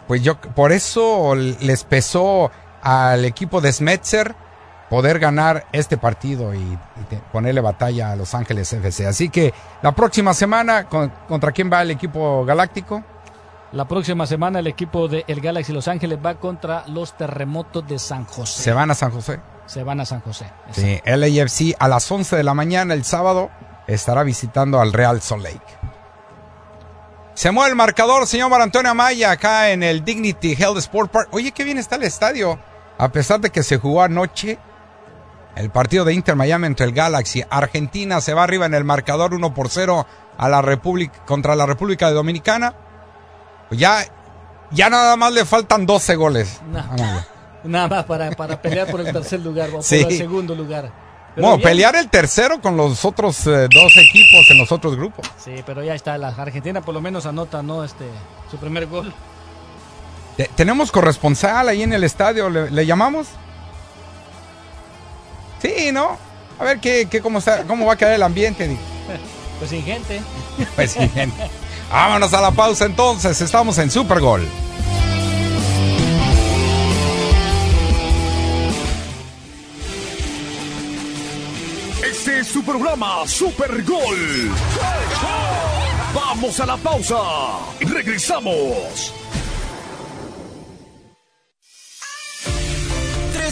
Pues yo por eso les pesó al equipo de Smetzer poder ganar este partido y, ponerle batalla a Los Ángeles FC. Así que la próxima semana, ¿con- ¿contra quién va el equipo galáctico? La próxima semana el equipo de el Galaxy Los Ángeles va contra los terremotos de San José. Se van a San José. Se van a San José. Sí, LAFC a las 11 de la mañana el sábado estará visitando al Real Salt Lake. Se mueve el marcador, señor Mar Antonio Amaya, acá en el Dignity Health Sport Park. Oye, qué bien está el estadio. A pesar de que se jugó anoche el partido de Inter Miami entre el Galaxy. Argentina se va arriba en el marcador 1 por 0 a la República, contra la República de Dominicana. Pues ya, ya nada más le faltan 12 goles. No. Amaya. Nada más para, para pelear por el tercer lugar o Sí. por el segundo lugar. Pero Bueno, pelear el tercero con los otros eh, dos equipos en los otros grupos. Sí, pero ya está. La Argentina por lo menos anota ¿no? este, su primer gol. Te- Tenemos corresponsal ahí en el estadio, ¿le, le llamamos? Sí, ¿no? A ver qué, qué, cómo, está, cómo va a quedar el ambiente. Pues sin gente. Pues sí, gente. Vámonos a la pausa entonces, estamos en Super Gol. Este es su programa Super Gol. Vamos a la pausa. Regresamos.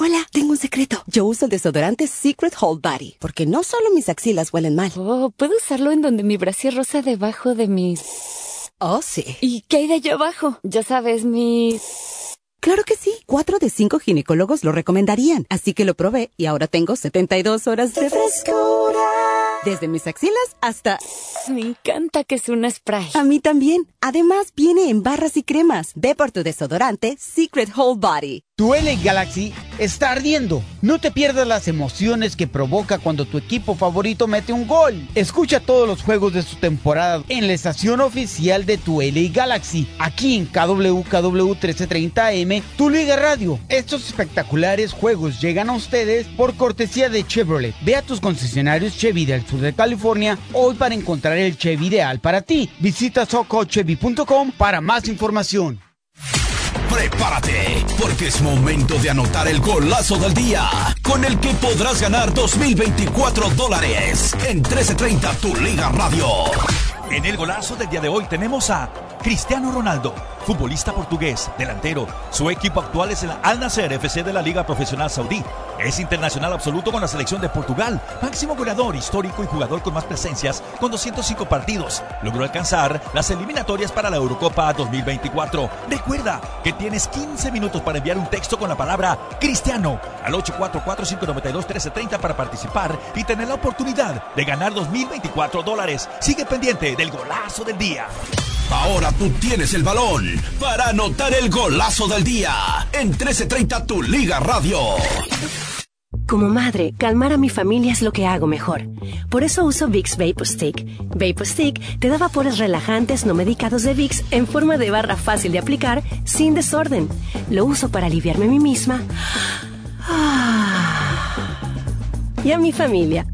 Hola, tengo un secreto. Yo uso el desodorante Secret Hold Body porque no solo mis axilas huelen mal. Oh, ¿puedo usarlo en donde mi brasier rosa debajo de mis... Oh, sí. ¿Y qué hay de allá abajo? Ya sabes, mis... Claro que sí. Cuatro de cinco ginecólogos lo recomendarían. Así que lo probé y ahora tengo 72 horas de frescura. Desde mis axilas hasta... Me encanta que es un spray. A mí también. Además, viene en barras y cremas. Ve por tu desodorante Secret Hold Body. Tu LA Galaxy está ardiendo. No te pierdas las emociones que provoca cuando tu equipo favorito mete un gol. Escucha todos los juegos de su temporada en la estación oficial de tu LA Galaxy, aquí en KWKW 1330M, tu Liga Radio. Estos espectaculares juegos llegan a ustedes por cortesía de Chevrolet. Ve a tus concesionarios Chevy del sur de California hoy para encontrar el Chevy ideal para ti. Visita socochevy.com para más información. Prepárate, porque es momento de anotar el golazo del día, con el que podrás ganar 2024 dólares en 1330 Tu Liga Radio. En el golazo del día de hoy tenemos a Cristiano Ronaldo, futbolista portugués, delantero. Su equipo actual es el Al Nasser FC de la Liga Profesional Saudí. Es internacional absoluto con la selección de Portugal, máximo goleador histórico y jugador con más presencias con 205 partidos. Logró alcanzar las eliminatorias para la Eurocopa 2024. Recuerda que tienes 15 minutos para enviar un texto con la palabra Cristiano al 844-592-1330 para participar y tener la oportunidad de ganar 2024 dólares. Sigue pendiente del golazo del día. Ahora tú tienes el balón para anotar el golazo del día en 1330 Tu Liga Radio. Como madre, calmar a mi familia es lo que hago mejor. Por eso uso Vicks Vapor Stick. Te da vapores relajantes no medicados de Vicks en forma de barra fácil de aplicar, sin desorden. Lo uso para aliviarme a mí misma y a mi familia.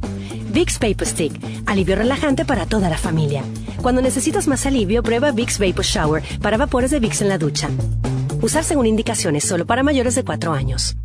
Vicks Vapor Stick, alivio relajante para toda la familia. Cuando necesitas más alivio, prueba Vicks Vapor Shower para vapores de Vicks en la ducha. Usar según indicaciones solo para mayores de 4 años.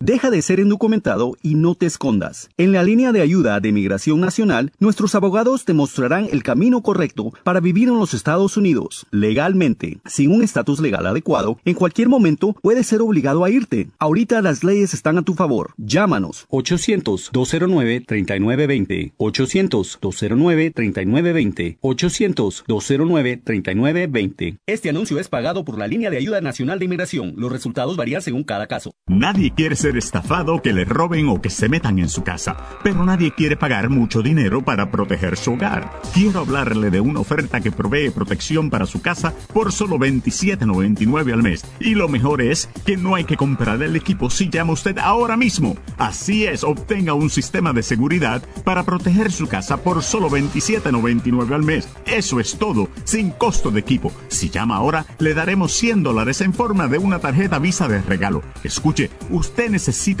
Deja de ser indocumentado y no te escondas. En la línea de ayuda de Migración Nacional, nuestros abogados te mostrarán el camino correcto para vivir en los Estados Unidos legalmente. Sin un estatus legal adecuado, en cualquier momento puedes ser obligado a irte. Ahorita las leyes están a tu favor. Llámanos 800-209-3920. 800-209-3920. 800-209-3920. Este anuncio es pagado por la línea de ayuda nacional de inmigración. Los resultados varían según cada caso. Nadie quiere ser estafado, que le roben o que se metan en su casa, pero nadie quiere pagar mucho dinero para proteger su hogar. Quiero hablarle de una oferta que provee protección para su casa por solo $27.99 al mes. Y lo mejor es que no hay que comprar el equipo si llama usted ahora mismo. Así es, obtenga un sistema de seguridad para proteger su casa por solo $27.99 al mes. Eso es todo, sin costo de equipo. Si llama ahora, le daremos 100 dólares en forma de una tarjeta Visa de regalo. Escuche, usted necesita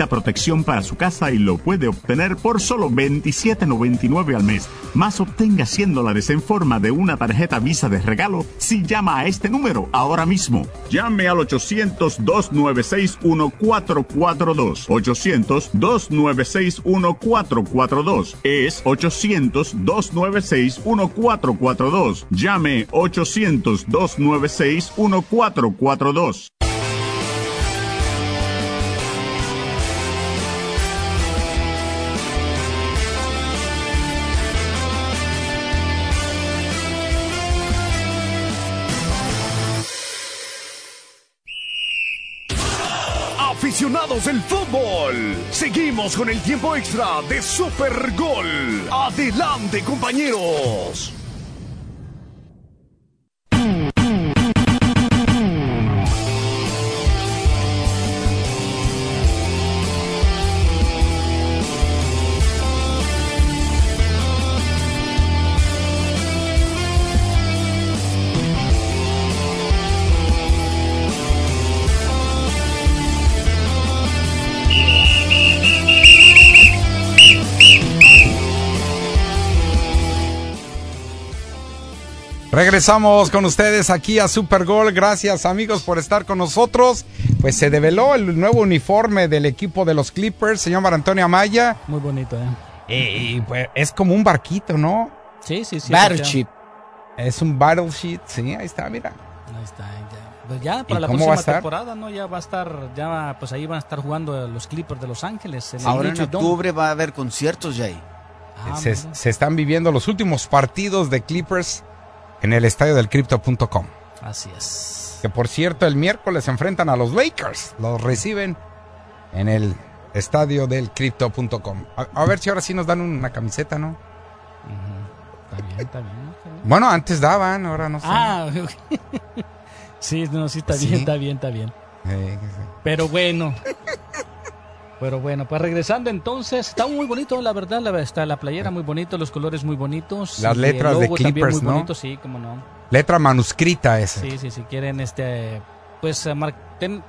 protección para su casa y lo puede obtener por solo $27.99 al mes. Más obtenga 100 dólares en forma de una tarjeta Visa de regalo si llama a este número ahora mismo. Llame al 800-296-1442. 800-296-1442. Es 800-296-1442. Llame 800-296-1442. Aficionados del fútbol, seguimos con el tiempo extra de Super Gol. Adelante, compañeros. Regresamos con ustedes aquí a Super Gol. Gracias amigos por estar con nosotros. Pues se develó el nuevo uniforme del equipo de los Clippers, señor Mar Antonio Amaya. Muy bonito, ¿eh? Y, pues es como un barquito, ¿no? Sí, sí, sí. Battleship. Es un battleship, sí, ahí está, mira. Ahí está, ya. Pues ya para ¿Y la cómo próxima va a estar? temporada, ¿no? Ya va a estar, ya pues ahí van a estar jugando los Clippers de Los Ángeles. En el Ahora en octubre va a haber conciertos, Jay. Ah, se, se están viviendo los últimos partidos de Clippers en el estadio del Crypto.com. Así es. Que por cierto, el miércoles se enfrentan a los Lakers. Los reciben en el estadio del Crypto.com. A, a ver si ahora sí nos dan una camiseta, ¿no? Está bien, está bien. está bien. Bueno, antes daban, ahora no sé. Ah, sí, no, sí, está Sí. bien, está bien, está bien. Pero bueno. Pero bueno, pues regresando entonces, está muy bonito, la verdad, la, está la playera muy bonito, los colores muy bonitos. Las el letras de Clippers, muy ¿no? bonito, sí, cómo no. Letra manuscrita esa. Sí, sí, si quieren este pues eh, mar- ten-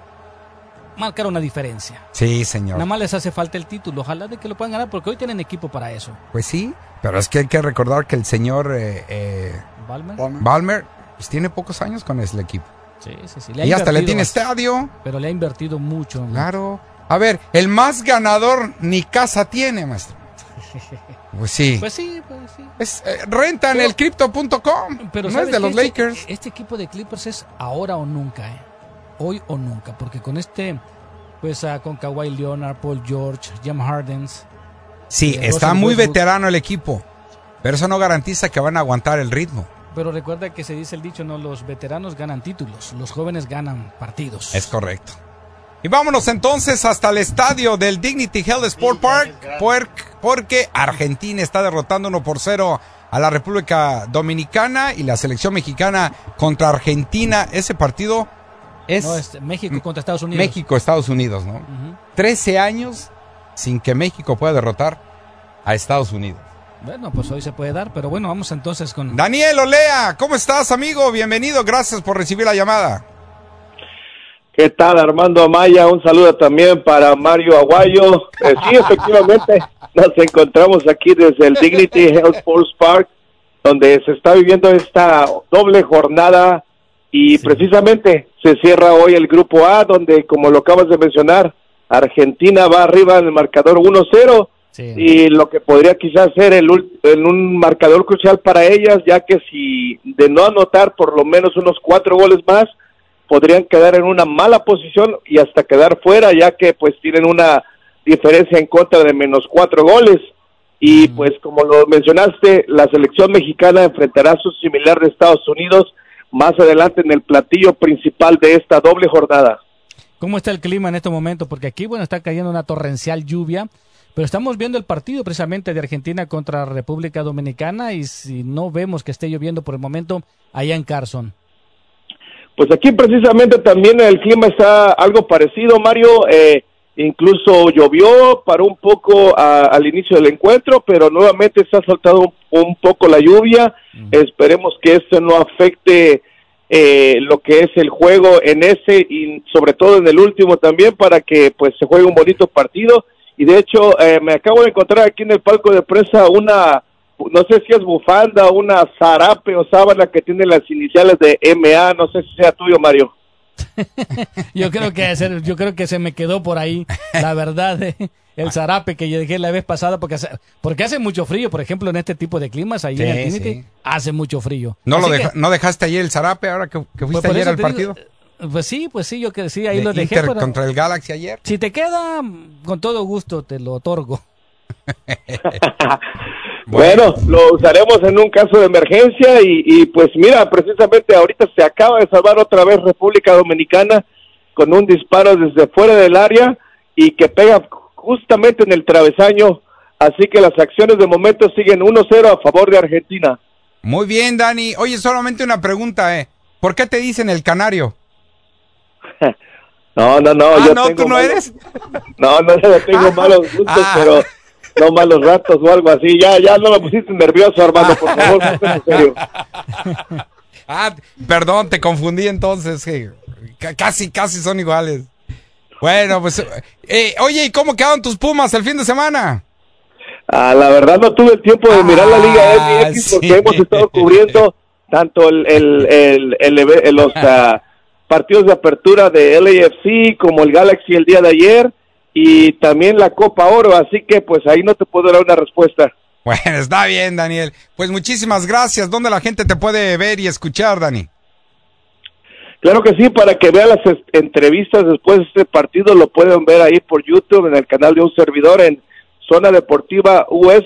marcar una diferencia. Sí, señor. Nada más les hace falta el título, ojalá de que lo puedan ganar porque hoy tienen equipo para eso. Pues sí, pero es que hay que recordar que el señor eh, eh, Balmer. Balmer pues, tiene pocos años con ese equipo. Sí, sí, sí. le Y hasta le tiene estadio. Pero le ha invertido mucho. Claro. A ver, el más ganador ni casa tiene, maestro. Pues sí. Pues sí, pues sí. Es, eh, rentan Pero- el crypto.com. Pero no es ¿sabes de los Este- Lakers. Este, equipo de Clippers es ahora o nunca, ¿eh? Hoy o nunca, porque con este, pues ah, con Kawhi Leonard, Paul George, Jim Hardens. Sí, eh, está Russell muy Westbrook. veterano el equipo. Pero eso no garantiza que van a aguantar el ritmo. Pero recuerda que se dice el dicho, no, los veteranos ganan títulos, los jóvenes ganan partidos. Es correcto. Y vámonos entonces hasta el estadio del Dignity Health Sport Park, porque Argentina está derrotando 1 por 0 a la República Dominicana y la selección mexicana contra Argentina. Ese partido es No, es México contra Estados Unidos. México, Estados Unidos, ¿no? 13 años sin que México pueda derrotar a Estados Unidos. Bueno, pues hoy se puede dar, pero bueno, vamos entonces con... Daniel Olea, ¿cómo estás, amigo? Bienvenido, gracias por recibir la llamada. ¿Qué tal, Armando Amaya? Un saludo también para Mario Aguayo. Eh, sí, efectivamente, nos encontramos aquí desde el Dignity Health Sports Park, donde se está viviendo esta doble jornada y precisamente se cierra hoy el grupo A, donde, como lo acabas de mencionar, Argentina va arriba en el marcador 1-0 y lo que podría quizás ser el, en un marcador crucial para ellas, ya que si de no anotar por lo menos unos cuatro goles más, podrían quedar en una mala posición y hasta quedar fuera, ya que pues tienen una diferencia en contra de menos cuatro goles. Y pues como lo mencionaste, la selección mexicana enfrentará a su similar de Estados Unidos más adelante en el platillo principal de esta doble jornada. ¿Cómo está el clima en este momento? Porque aquí, bueno, está cayendo una torrencial lluvia, pero estamos viendo el partido precisamente de Argentina contra República Dominicana y si no vemos que esté lloviendo por el momento allá en Carson. Pues aquí precisamente también el clima está algo parecido, Mario. Eh, incluso llovió, paró un poco a- al inicio del encuentro, pero nuevamente se ha soltado un, un poco la lluvia. Esperemos que esto no afecte eh, lo que es el juego en ese y sobre todo en el último también para que pues se juegue un bonito partido. Y de hecho eh, me acabo de encontrar aquí en el palco de prensa una no sé si es bufanda, una zarape o sábana que tiene las iniciales de MA, no sé si sea tuyo, Mario. Yo creo que se, yo creo que se me quedó por ahí, la verdad, eh, el zarape que yo dejé la vez pasada porque hace, porque hace mucho frío, por ejemplo, en este tipo de climas ahí Sí, en el Trinity, sí. hace mucho frío. ¿No, lo Así deja- que, ¿No dejaste ayer el zarape ahora que, que pues, fuiste por ayer al partido? digo, pues sí, pues sí, yo que sí, ahí De lo dejé. Inter pero contra el Galaxy ayer. Si te queda, con todo gusto te lo otorgo. Bueno, lo usaremos en un caso de emergencia y, y pues mira, precisamente ahorita se acaba de salvar otra vez República Dominicana con un disparo desde fuera del área y que pega justamente en el travesaño, así que las acciones de momento siguen 1-0 a favor de Argentina. Muy bien, Dani. Oye, solamente una pregunta, ¿eh? ¿Por qué te dicen el canario? No, no, no. Ah, yo no, tengo ¿tú no malos- eres? No, no, yo tengo malos gustos, Ah. pero no malos ratos o algo así. Ya, ya no me pusiste nervioso, Armando, por favor, ponte en serio. Ah, perdón, te confundí entonces. que ca- casi, casi son iguales. Bueno, pues, eh, oye, ¿y cómo quedaron tus Pumas el fin de semana? Ah, la verdad no tuve el tiempo de mirar la Liga Ah, MX porque sí. hemos estado cubriendo tanto el, el, el, los partidos de apertura de LAFC como el Galaxy el día de ayer y también la Copa Oro, así que pues ahí no te puedo dar una respuesta. Bueno, está bien, Daniel. Pues muchísimas gracias. ¿Dónde la gente te puede ver y escuchar, Dani? Claro que sí, para que vean las entrevistas después de este partido, lo pueden ver ahí por YouTube en el canal de un servidor en Zona Deportiva US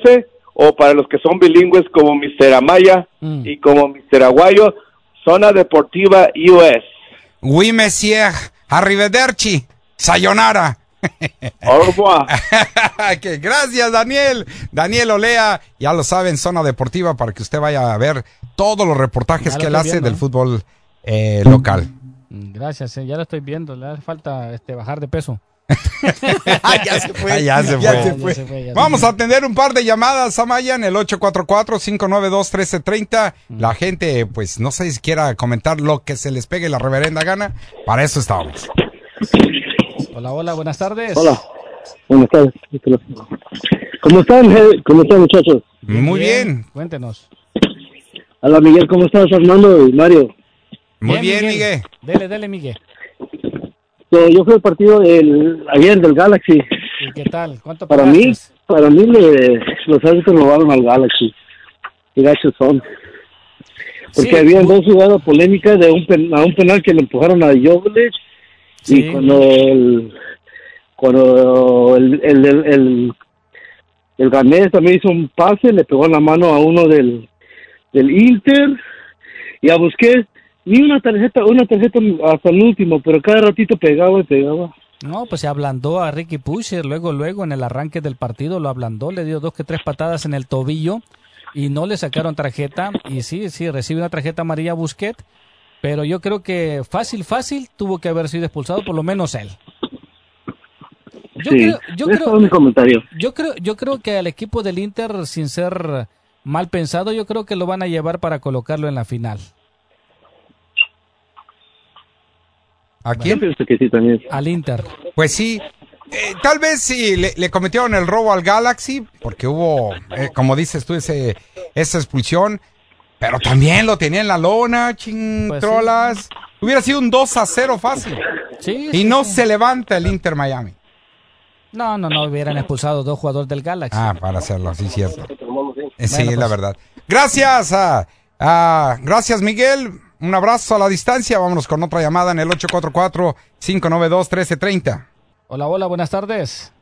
o para los que son bilingües como Mr. Amaya y como Mr. Aguayo, Zona Deportiva US. Oui, monsieur. Arrivederci. Sayonara. Que gracias, Daniel. Daniel Olea, ya lo saben, Zona Deportiva, para que usted vaya a ver todos los reportajes lo que él hace viendo, del ¿eh? fútbol eh, local. Gracias, eh, ya lo estoy viendo, le hace falta este, bajar de peso. ya se fue. ya se fue. Vamos a atender un par de llamadas, Amaya, en el 844-592-1330. La gente, pues, no sé si quiera comentar lo que se les pegue la reverenda gana. Para eso estamos. Hola, hola, buenas tardes. Hola. Buenas tardes. ¿Cómo están, eh? ¿Cómo están, muchachos? Muy bien. Cuéntenos. Hola, Miguel. ¿Cómo estás, Armando y Mario? Muy bien, Miguel. Dele, dele, Miguel. So, yo fui al partido del, ayer del Galaxy. ¿Y qué tal? ¿Cuánto Para mí, para mí le, los árbitros robaron al Galaxy. Y gachos son. Porque Sí, había mu- dos jugadas polémicas de un, pen- a un penal que le empujaron a Jovic Sí. y cuando el cuando el el, el, el, el Ganés también hizo un pase, le pegó en la mano a uno del, del Inter y a Busquets ni una tarjeta, una tarjeta hasta el último, pero cada ratito pegaba y pegaba. No, pues se ablandó a Ricky Pusher, luego, luego en el arranque del partido lo ablandó, le dio dos que tres patadas en el tobillo y no le sacaron tarjeta. Y sí, sí, recibe una tarjeta amarilla Busquet, pero yo creo que fácil, fácil tuvo que haber sido expulsado, por lo menos él. Yo sí, creo, yo creo, mi comentario. yo creo, yo creo que al equipo del Inter, sin ser mal pensado, yo creo que lo van a llevar para colocarlo en la final. ¿A quién? Yo pienso que sí también. Al Inter. Pues sí. Eh, tal vez sí le, le cometieron el robo al Galaxy, porque hubo, eh, como dices tú, ese, esa expulsión. Pero también lo tenía en la lona, chintrolas. Hubiera sido un 2 a 0 fácil. Sí, y sí, no sí. se levanta el Inter Miami. No, no, no hubieran expulsado dos jugadores del Galaxy. Ah, para hacerlo, sí, cierto. Eh, Sí, Bueno, la pues. verdad. Gracias, ah, ah, gracias Miguel. Un abrazo a la distancia. Vámonos con otra llamada en el 844-592-1330. Hola, hola, buenas tardes.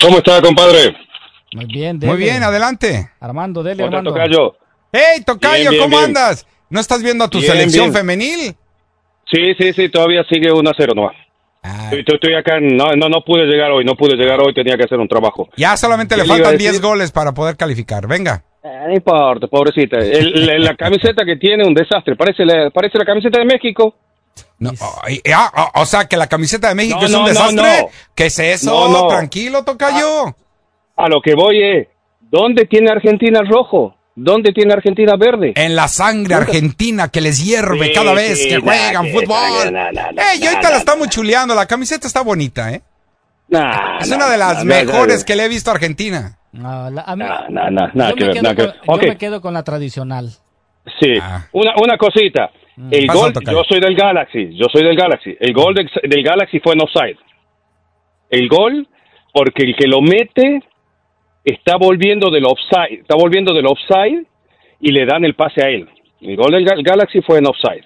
¿Cómo está, compadre? Muy bien, Muy bien, adelante. Armando, dele, ¿Cómo está, Armando. tocayo? ¡Hey, Tocayo, Bien, bien, ¿cómo bien. andas? ¿No estás viendo a tu Bien, selección bien. femenil? Sí, sí, sí, todavía sigue 1 a 0 nomás. Estoy, estoy- estoy acá, no, no, no pude llegar hoy, no pude llegar hoy, tenía que hacer un trabajo. Ya solamente le ¿Qué le iba a faltan decir? 10 goles para poder calificar. Venga. Eh, no importa, pobrecita. El- la, la camiseta que tiene un desastre, parece la, parece la camiseta de México. No, ah, ah, o sea, que la camiseta de México No, es un desastre. no. ¿Qué es eso? No, no. Tranquilo, Tocayo. A lo que voy es, ¿dónde tiene Argentina el rojo? ¿Dónde tiene Argentina verde? En la sangre argentina que les hierve Sí, cada vez sí, que juegan fútbol. nah, y ahorita la estamos chuleando. La camiseta está bonita, ¿eh? Nah, Es nah, una de las nah, mejores nah, que le he visto a Argentina. No, la- a mí- nah, nah, nah, nada yo que me ver, quedo que con- ver. yo Ok. me quedo con la tradicional. Sí, una, una cosita. El Pasa, gol, yo soy del Galaxy, yo soy del Galaxy. El gol del, del Galaxy fue en offside. El gol, porque el que lo mete está volviendo del offside, está volviendo del offside y le dan el pase a él. El gol del Gal- Galaxy fue en offside.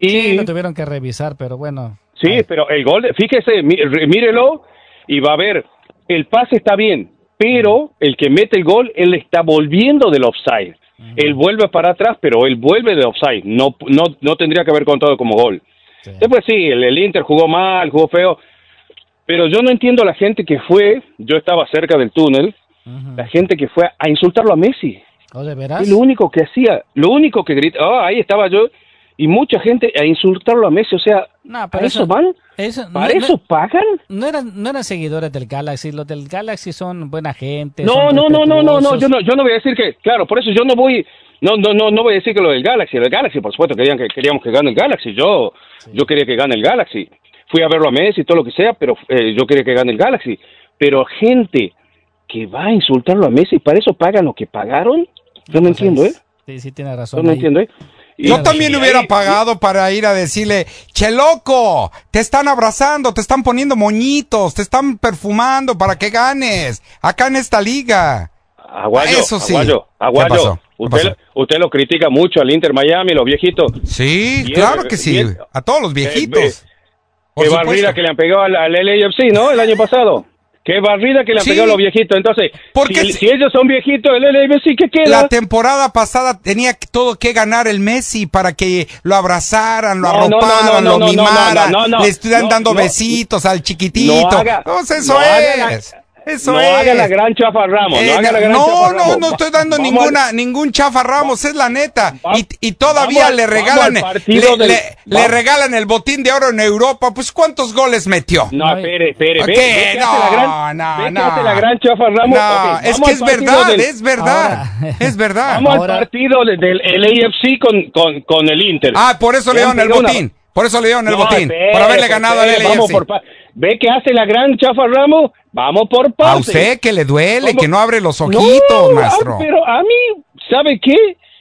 Sí, lo tuvieron que revisar, pero bueno. Sí, pero el gol, de- fíjese, mí- re- mírelo y va a ver, el pase está bien, pero el que mete el gol, él está volviendo del offside. Él vuelve para atrás, pero él vuelve del offside. No, no, no tendría que haber contado como gol. Después sí, el, el Inter jugó mal, jugó feo, pero yo no entiendo la gente que fue, yo estaba cerca del túnel, la gente que fue a insultarlo a Messi. ¿O de veras? Y lo único que hacía, lo único que gritaba, ah, ahí estaba yo, y mucha gente a insultarlo a Messi, o sea, No, ¿para eso, van? eso- ¿Para no- eso no- pagan? No eran, no eran seguidores del Galaxy. Los del Galaxy son buena gente. No, no, no, no, no, no, yo no, yo no voy a decir que, claro, por eso yo no voy, no, no, no, no voy a decir que lo del Galaxy, el Galaxy, por supuesto, querían que queríamos que gane el Galaxy, yo, yo quería que gane el Galaxy, fui a verlo a Messi y todo lo que sea, pero eh, yo quería que gane el Galaxy, pero gente que va a insultarlo a Messi, ¿para eso pagan lo que pagaron? Yo no entiendo, ¿eh? Sí, sí, tiene Yo razón. no ahí. entiendo, ¿eh? Y- Yo también y hubiera pagado para ir a decirle, che loco, te están abrazando, te están poniendo moñitos, te están perfumando para que ganes acá en esta liga. Aguayo, Eso sí. Aguayo, ¿Qué Aguayo. Usted, usted lo critica mucho al Inter Miami, los viejitos. Sí, Bien, claro que sí, bien. a todos los viejitos. Eh, Qué supuesto. barrida que le han pegado al, al LAFC, ¿no? El año pasado. Qué barrida que le han Sí. pegado a los viejitos. Entonces, Porque si, si- ellos son viejitos, el LAFC, ¿qué queda? La temporada pasada tenía todo que ganar el Messi para que lo abrazaran, lo No, arroparan, no, lo mimaran, le estuvieran dando besitos al chiquitito. Haga- eso haga es. Eso no es. haga la gran chafa Ramos, Eh, no haga la gran no, chafa no, Ramos. no estoy dando Vamos ninguna, al- ningún chafa Ramos, es la neta. Y, y todavía le regalan, le, del- le- le regalan el botín de oro en Europa. Pues ¿cuántos goles metió? No, espere, espere. ¿Qué? Ve, ve que No, hace la gran, no, ve que no. hace la gran chafa Ramos. No, Ok, es vamos que al es partido verdad, del- es verdad, es verdad. Vamos al partido de- del LAFC con, con, con el Inter. Ah, por eso le dieron el botín. Por eso le dieron el No, botín. por haberle ganado al LAFC. Ve que hace la gran chafa Ramos. Vamos por A partes. usted que le duele, ¿Cómo? que no abre los No, ojitos, maestro. ah, pero a mí, ¿sabe qué?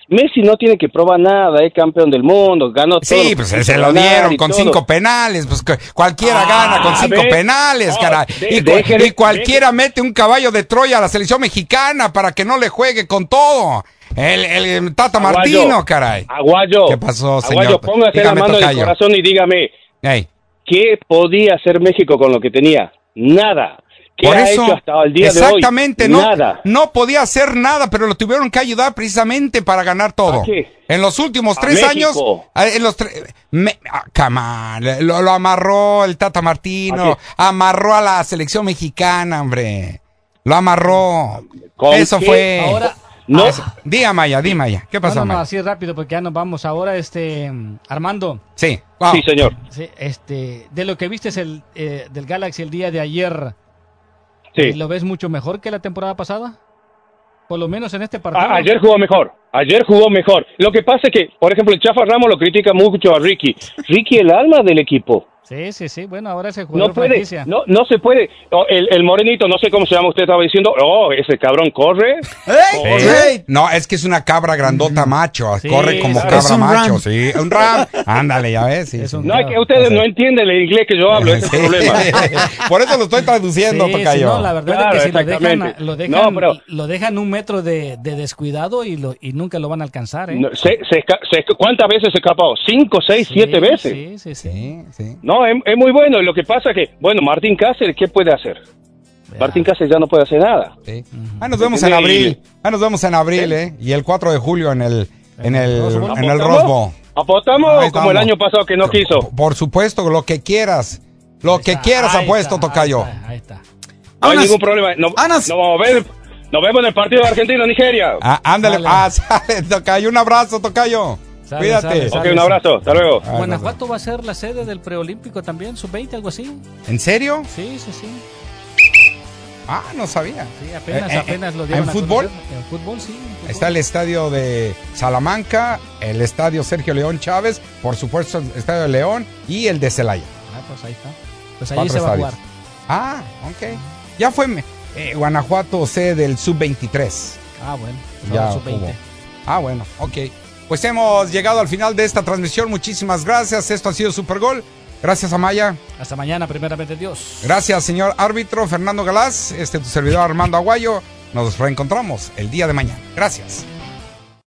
Messi no tiene que probar nada, es campeón del mundo, ganó todo. Sí, pues se lo dieron con todo. cinco penales, pues cualquiera Ah, gana con cinco penales, No, caray. de- y, cualquiera mete un caballo de Troya a la selección mexicana para que no le juegue con todo. El, el Tata Aguayo, Martino, caray. Aguayo. ¿Qué pasó, señor? Aguayo, póngase Dígame, la mano en el corazón y dígame, Ey. ¿Qué podía hacer México con lo que tenía? Nada. ¿Qué Por ha eso, hecho hasta el día exactamente, de hoy? no, Nada. no podía hacer nada, pero lo tuvieron que ayudar precisamente para ganar todo. ¿A qué? En los últimos A tres años, México. en los tre- me- ah, come on, lo, lo amarró el Tata Martino, amarró a la selección mexicana, hombre. Lo amarró. ¿Con Eso qué? fue. Ahora- No. Ah, Dí Maya, di Maya. ¿Qué pasó, no, no, no, Maya? así rápido porque ya nos vamos ahora, este Armando. Sí. Sí, señor. Sí, este, de lo que viste el, eh, del Galaxy el día de ayer, Sí. ¿lo ves mucho mejor que la temporada pasada? Por lo menos en este partido. A- ayer jugó mejor. Ayer jugó mejor. Lo que pasa es que, por ejemplo, el Chafa Ramos lo critica mucho a Ricky. Ricky, el alma del equipo. Sí, sí, sí. Bueno, ahora ese jugador No puede, franquicia. no, no se puede. Oh, el, el morenito, no sé cómo se llama, usted estaba diciendo, oh, ese cabrón corre. Sí. No, es que es una cabra grandota macho. Sí, corre como claro. cabra macho. ram. Sí, un ram. Ándale, ya ves. sí, sí. No, es que ustedes no entienden el inglés que yo hablo, ese es el problema. Por eso lo estoy traduciendo, Sí, tocayo. sí, no, la verdad Claro, es que si lo dejan, lo dejan, No, pero- lo dejan un metro de, de descuidado y, lo, y nunca lo van a alcanzar, ¿eh? No, se- se se ¿Cuántas veces se escapó? ¿Cinco, seis, siete veces? Sí, sí, sí. No, es, es muy bueno. Lo que pasa es que, bueno, Martín Cáceres, ¿qué puede hacer? Martín Cáceres ya no puede hacer nada. Ah, nos vemos en abril. Ah, nos vemos en abril, ¿eh? Y el 4 de julio en el, en el, en el Bowl. ¿Apostamos Ahí como el año pasado que no quiso? Por supuesto, lo que quieras. Lo que quieras ahí apuesto, tocayo. No hay ningún problema. No, no vamos a ver. Nos vemos en el partido de Argentina-Nigeria. Ah, ándale, ah, sale, tocayo. Un abrazo, tocayo. Sale, Cuídate. sale, sale, Ok, un abrazo. Hasta luego. Ah, Guanajuato va a ser la sede del preolímpico también, sub-20, algo así. ¿En serio? Sí, sí, sí. Ah, no sabía. Sí, apenas, Eh, eh, lo ¿en dieron a fútbol? conocer. En fútbol, sí. en fútbol. Está el estadio de Salamanca, el estadio Sergio León Chávez, por supuesto el estadio de León y el de Celaya. Ah, pues ahí está. Pues ahí Cuatro se va a jugar. Ah, ok. Ya fue eh, Guanajuato sede del Sub-23. Ah, bueno. Ya sub-20. hubo. Ah, bueno, ok. Pues hemos llegado al final de esta transmisión. Muchísimas gracias. Esto ha sido Super Gol. Gracias, Amaya. Hasta mañana, primeramente Dios. Gracias, señor árbitro Fernando Galás. Este tu servidor Armando Aguayo. Nos reencontramos el día de mañana. Gracias.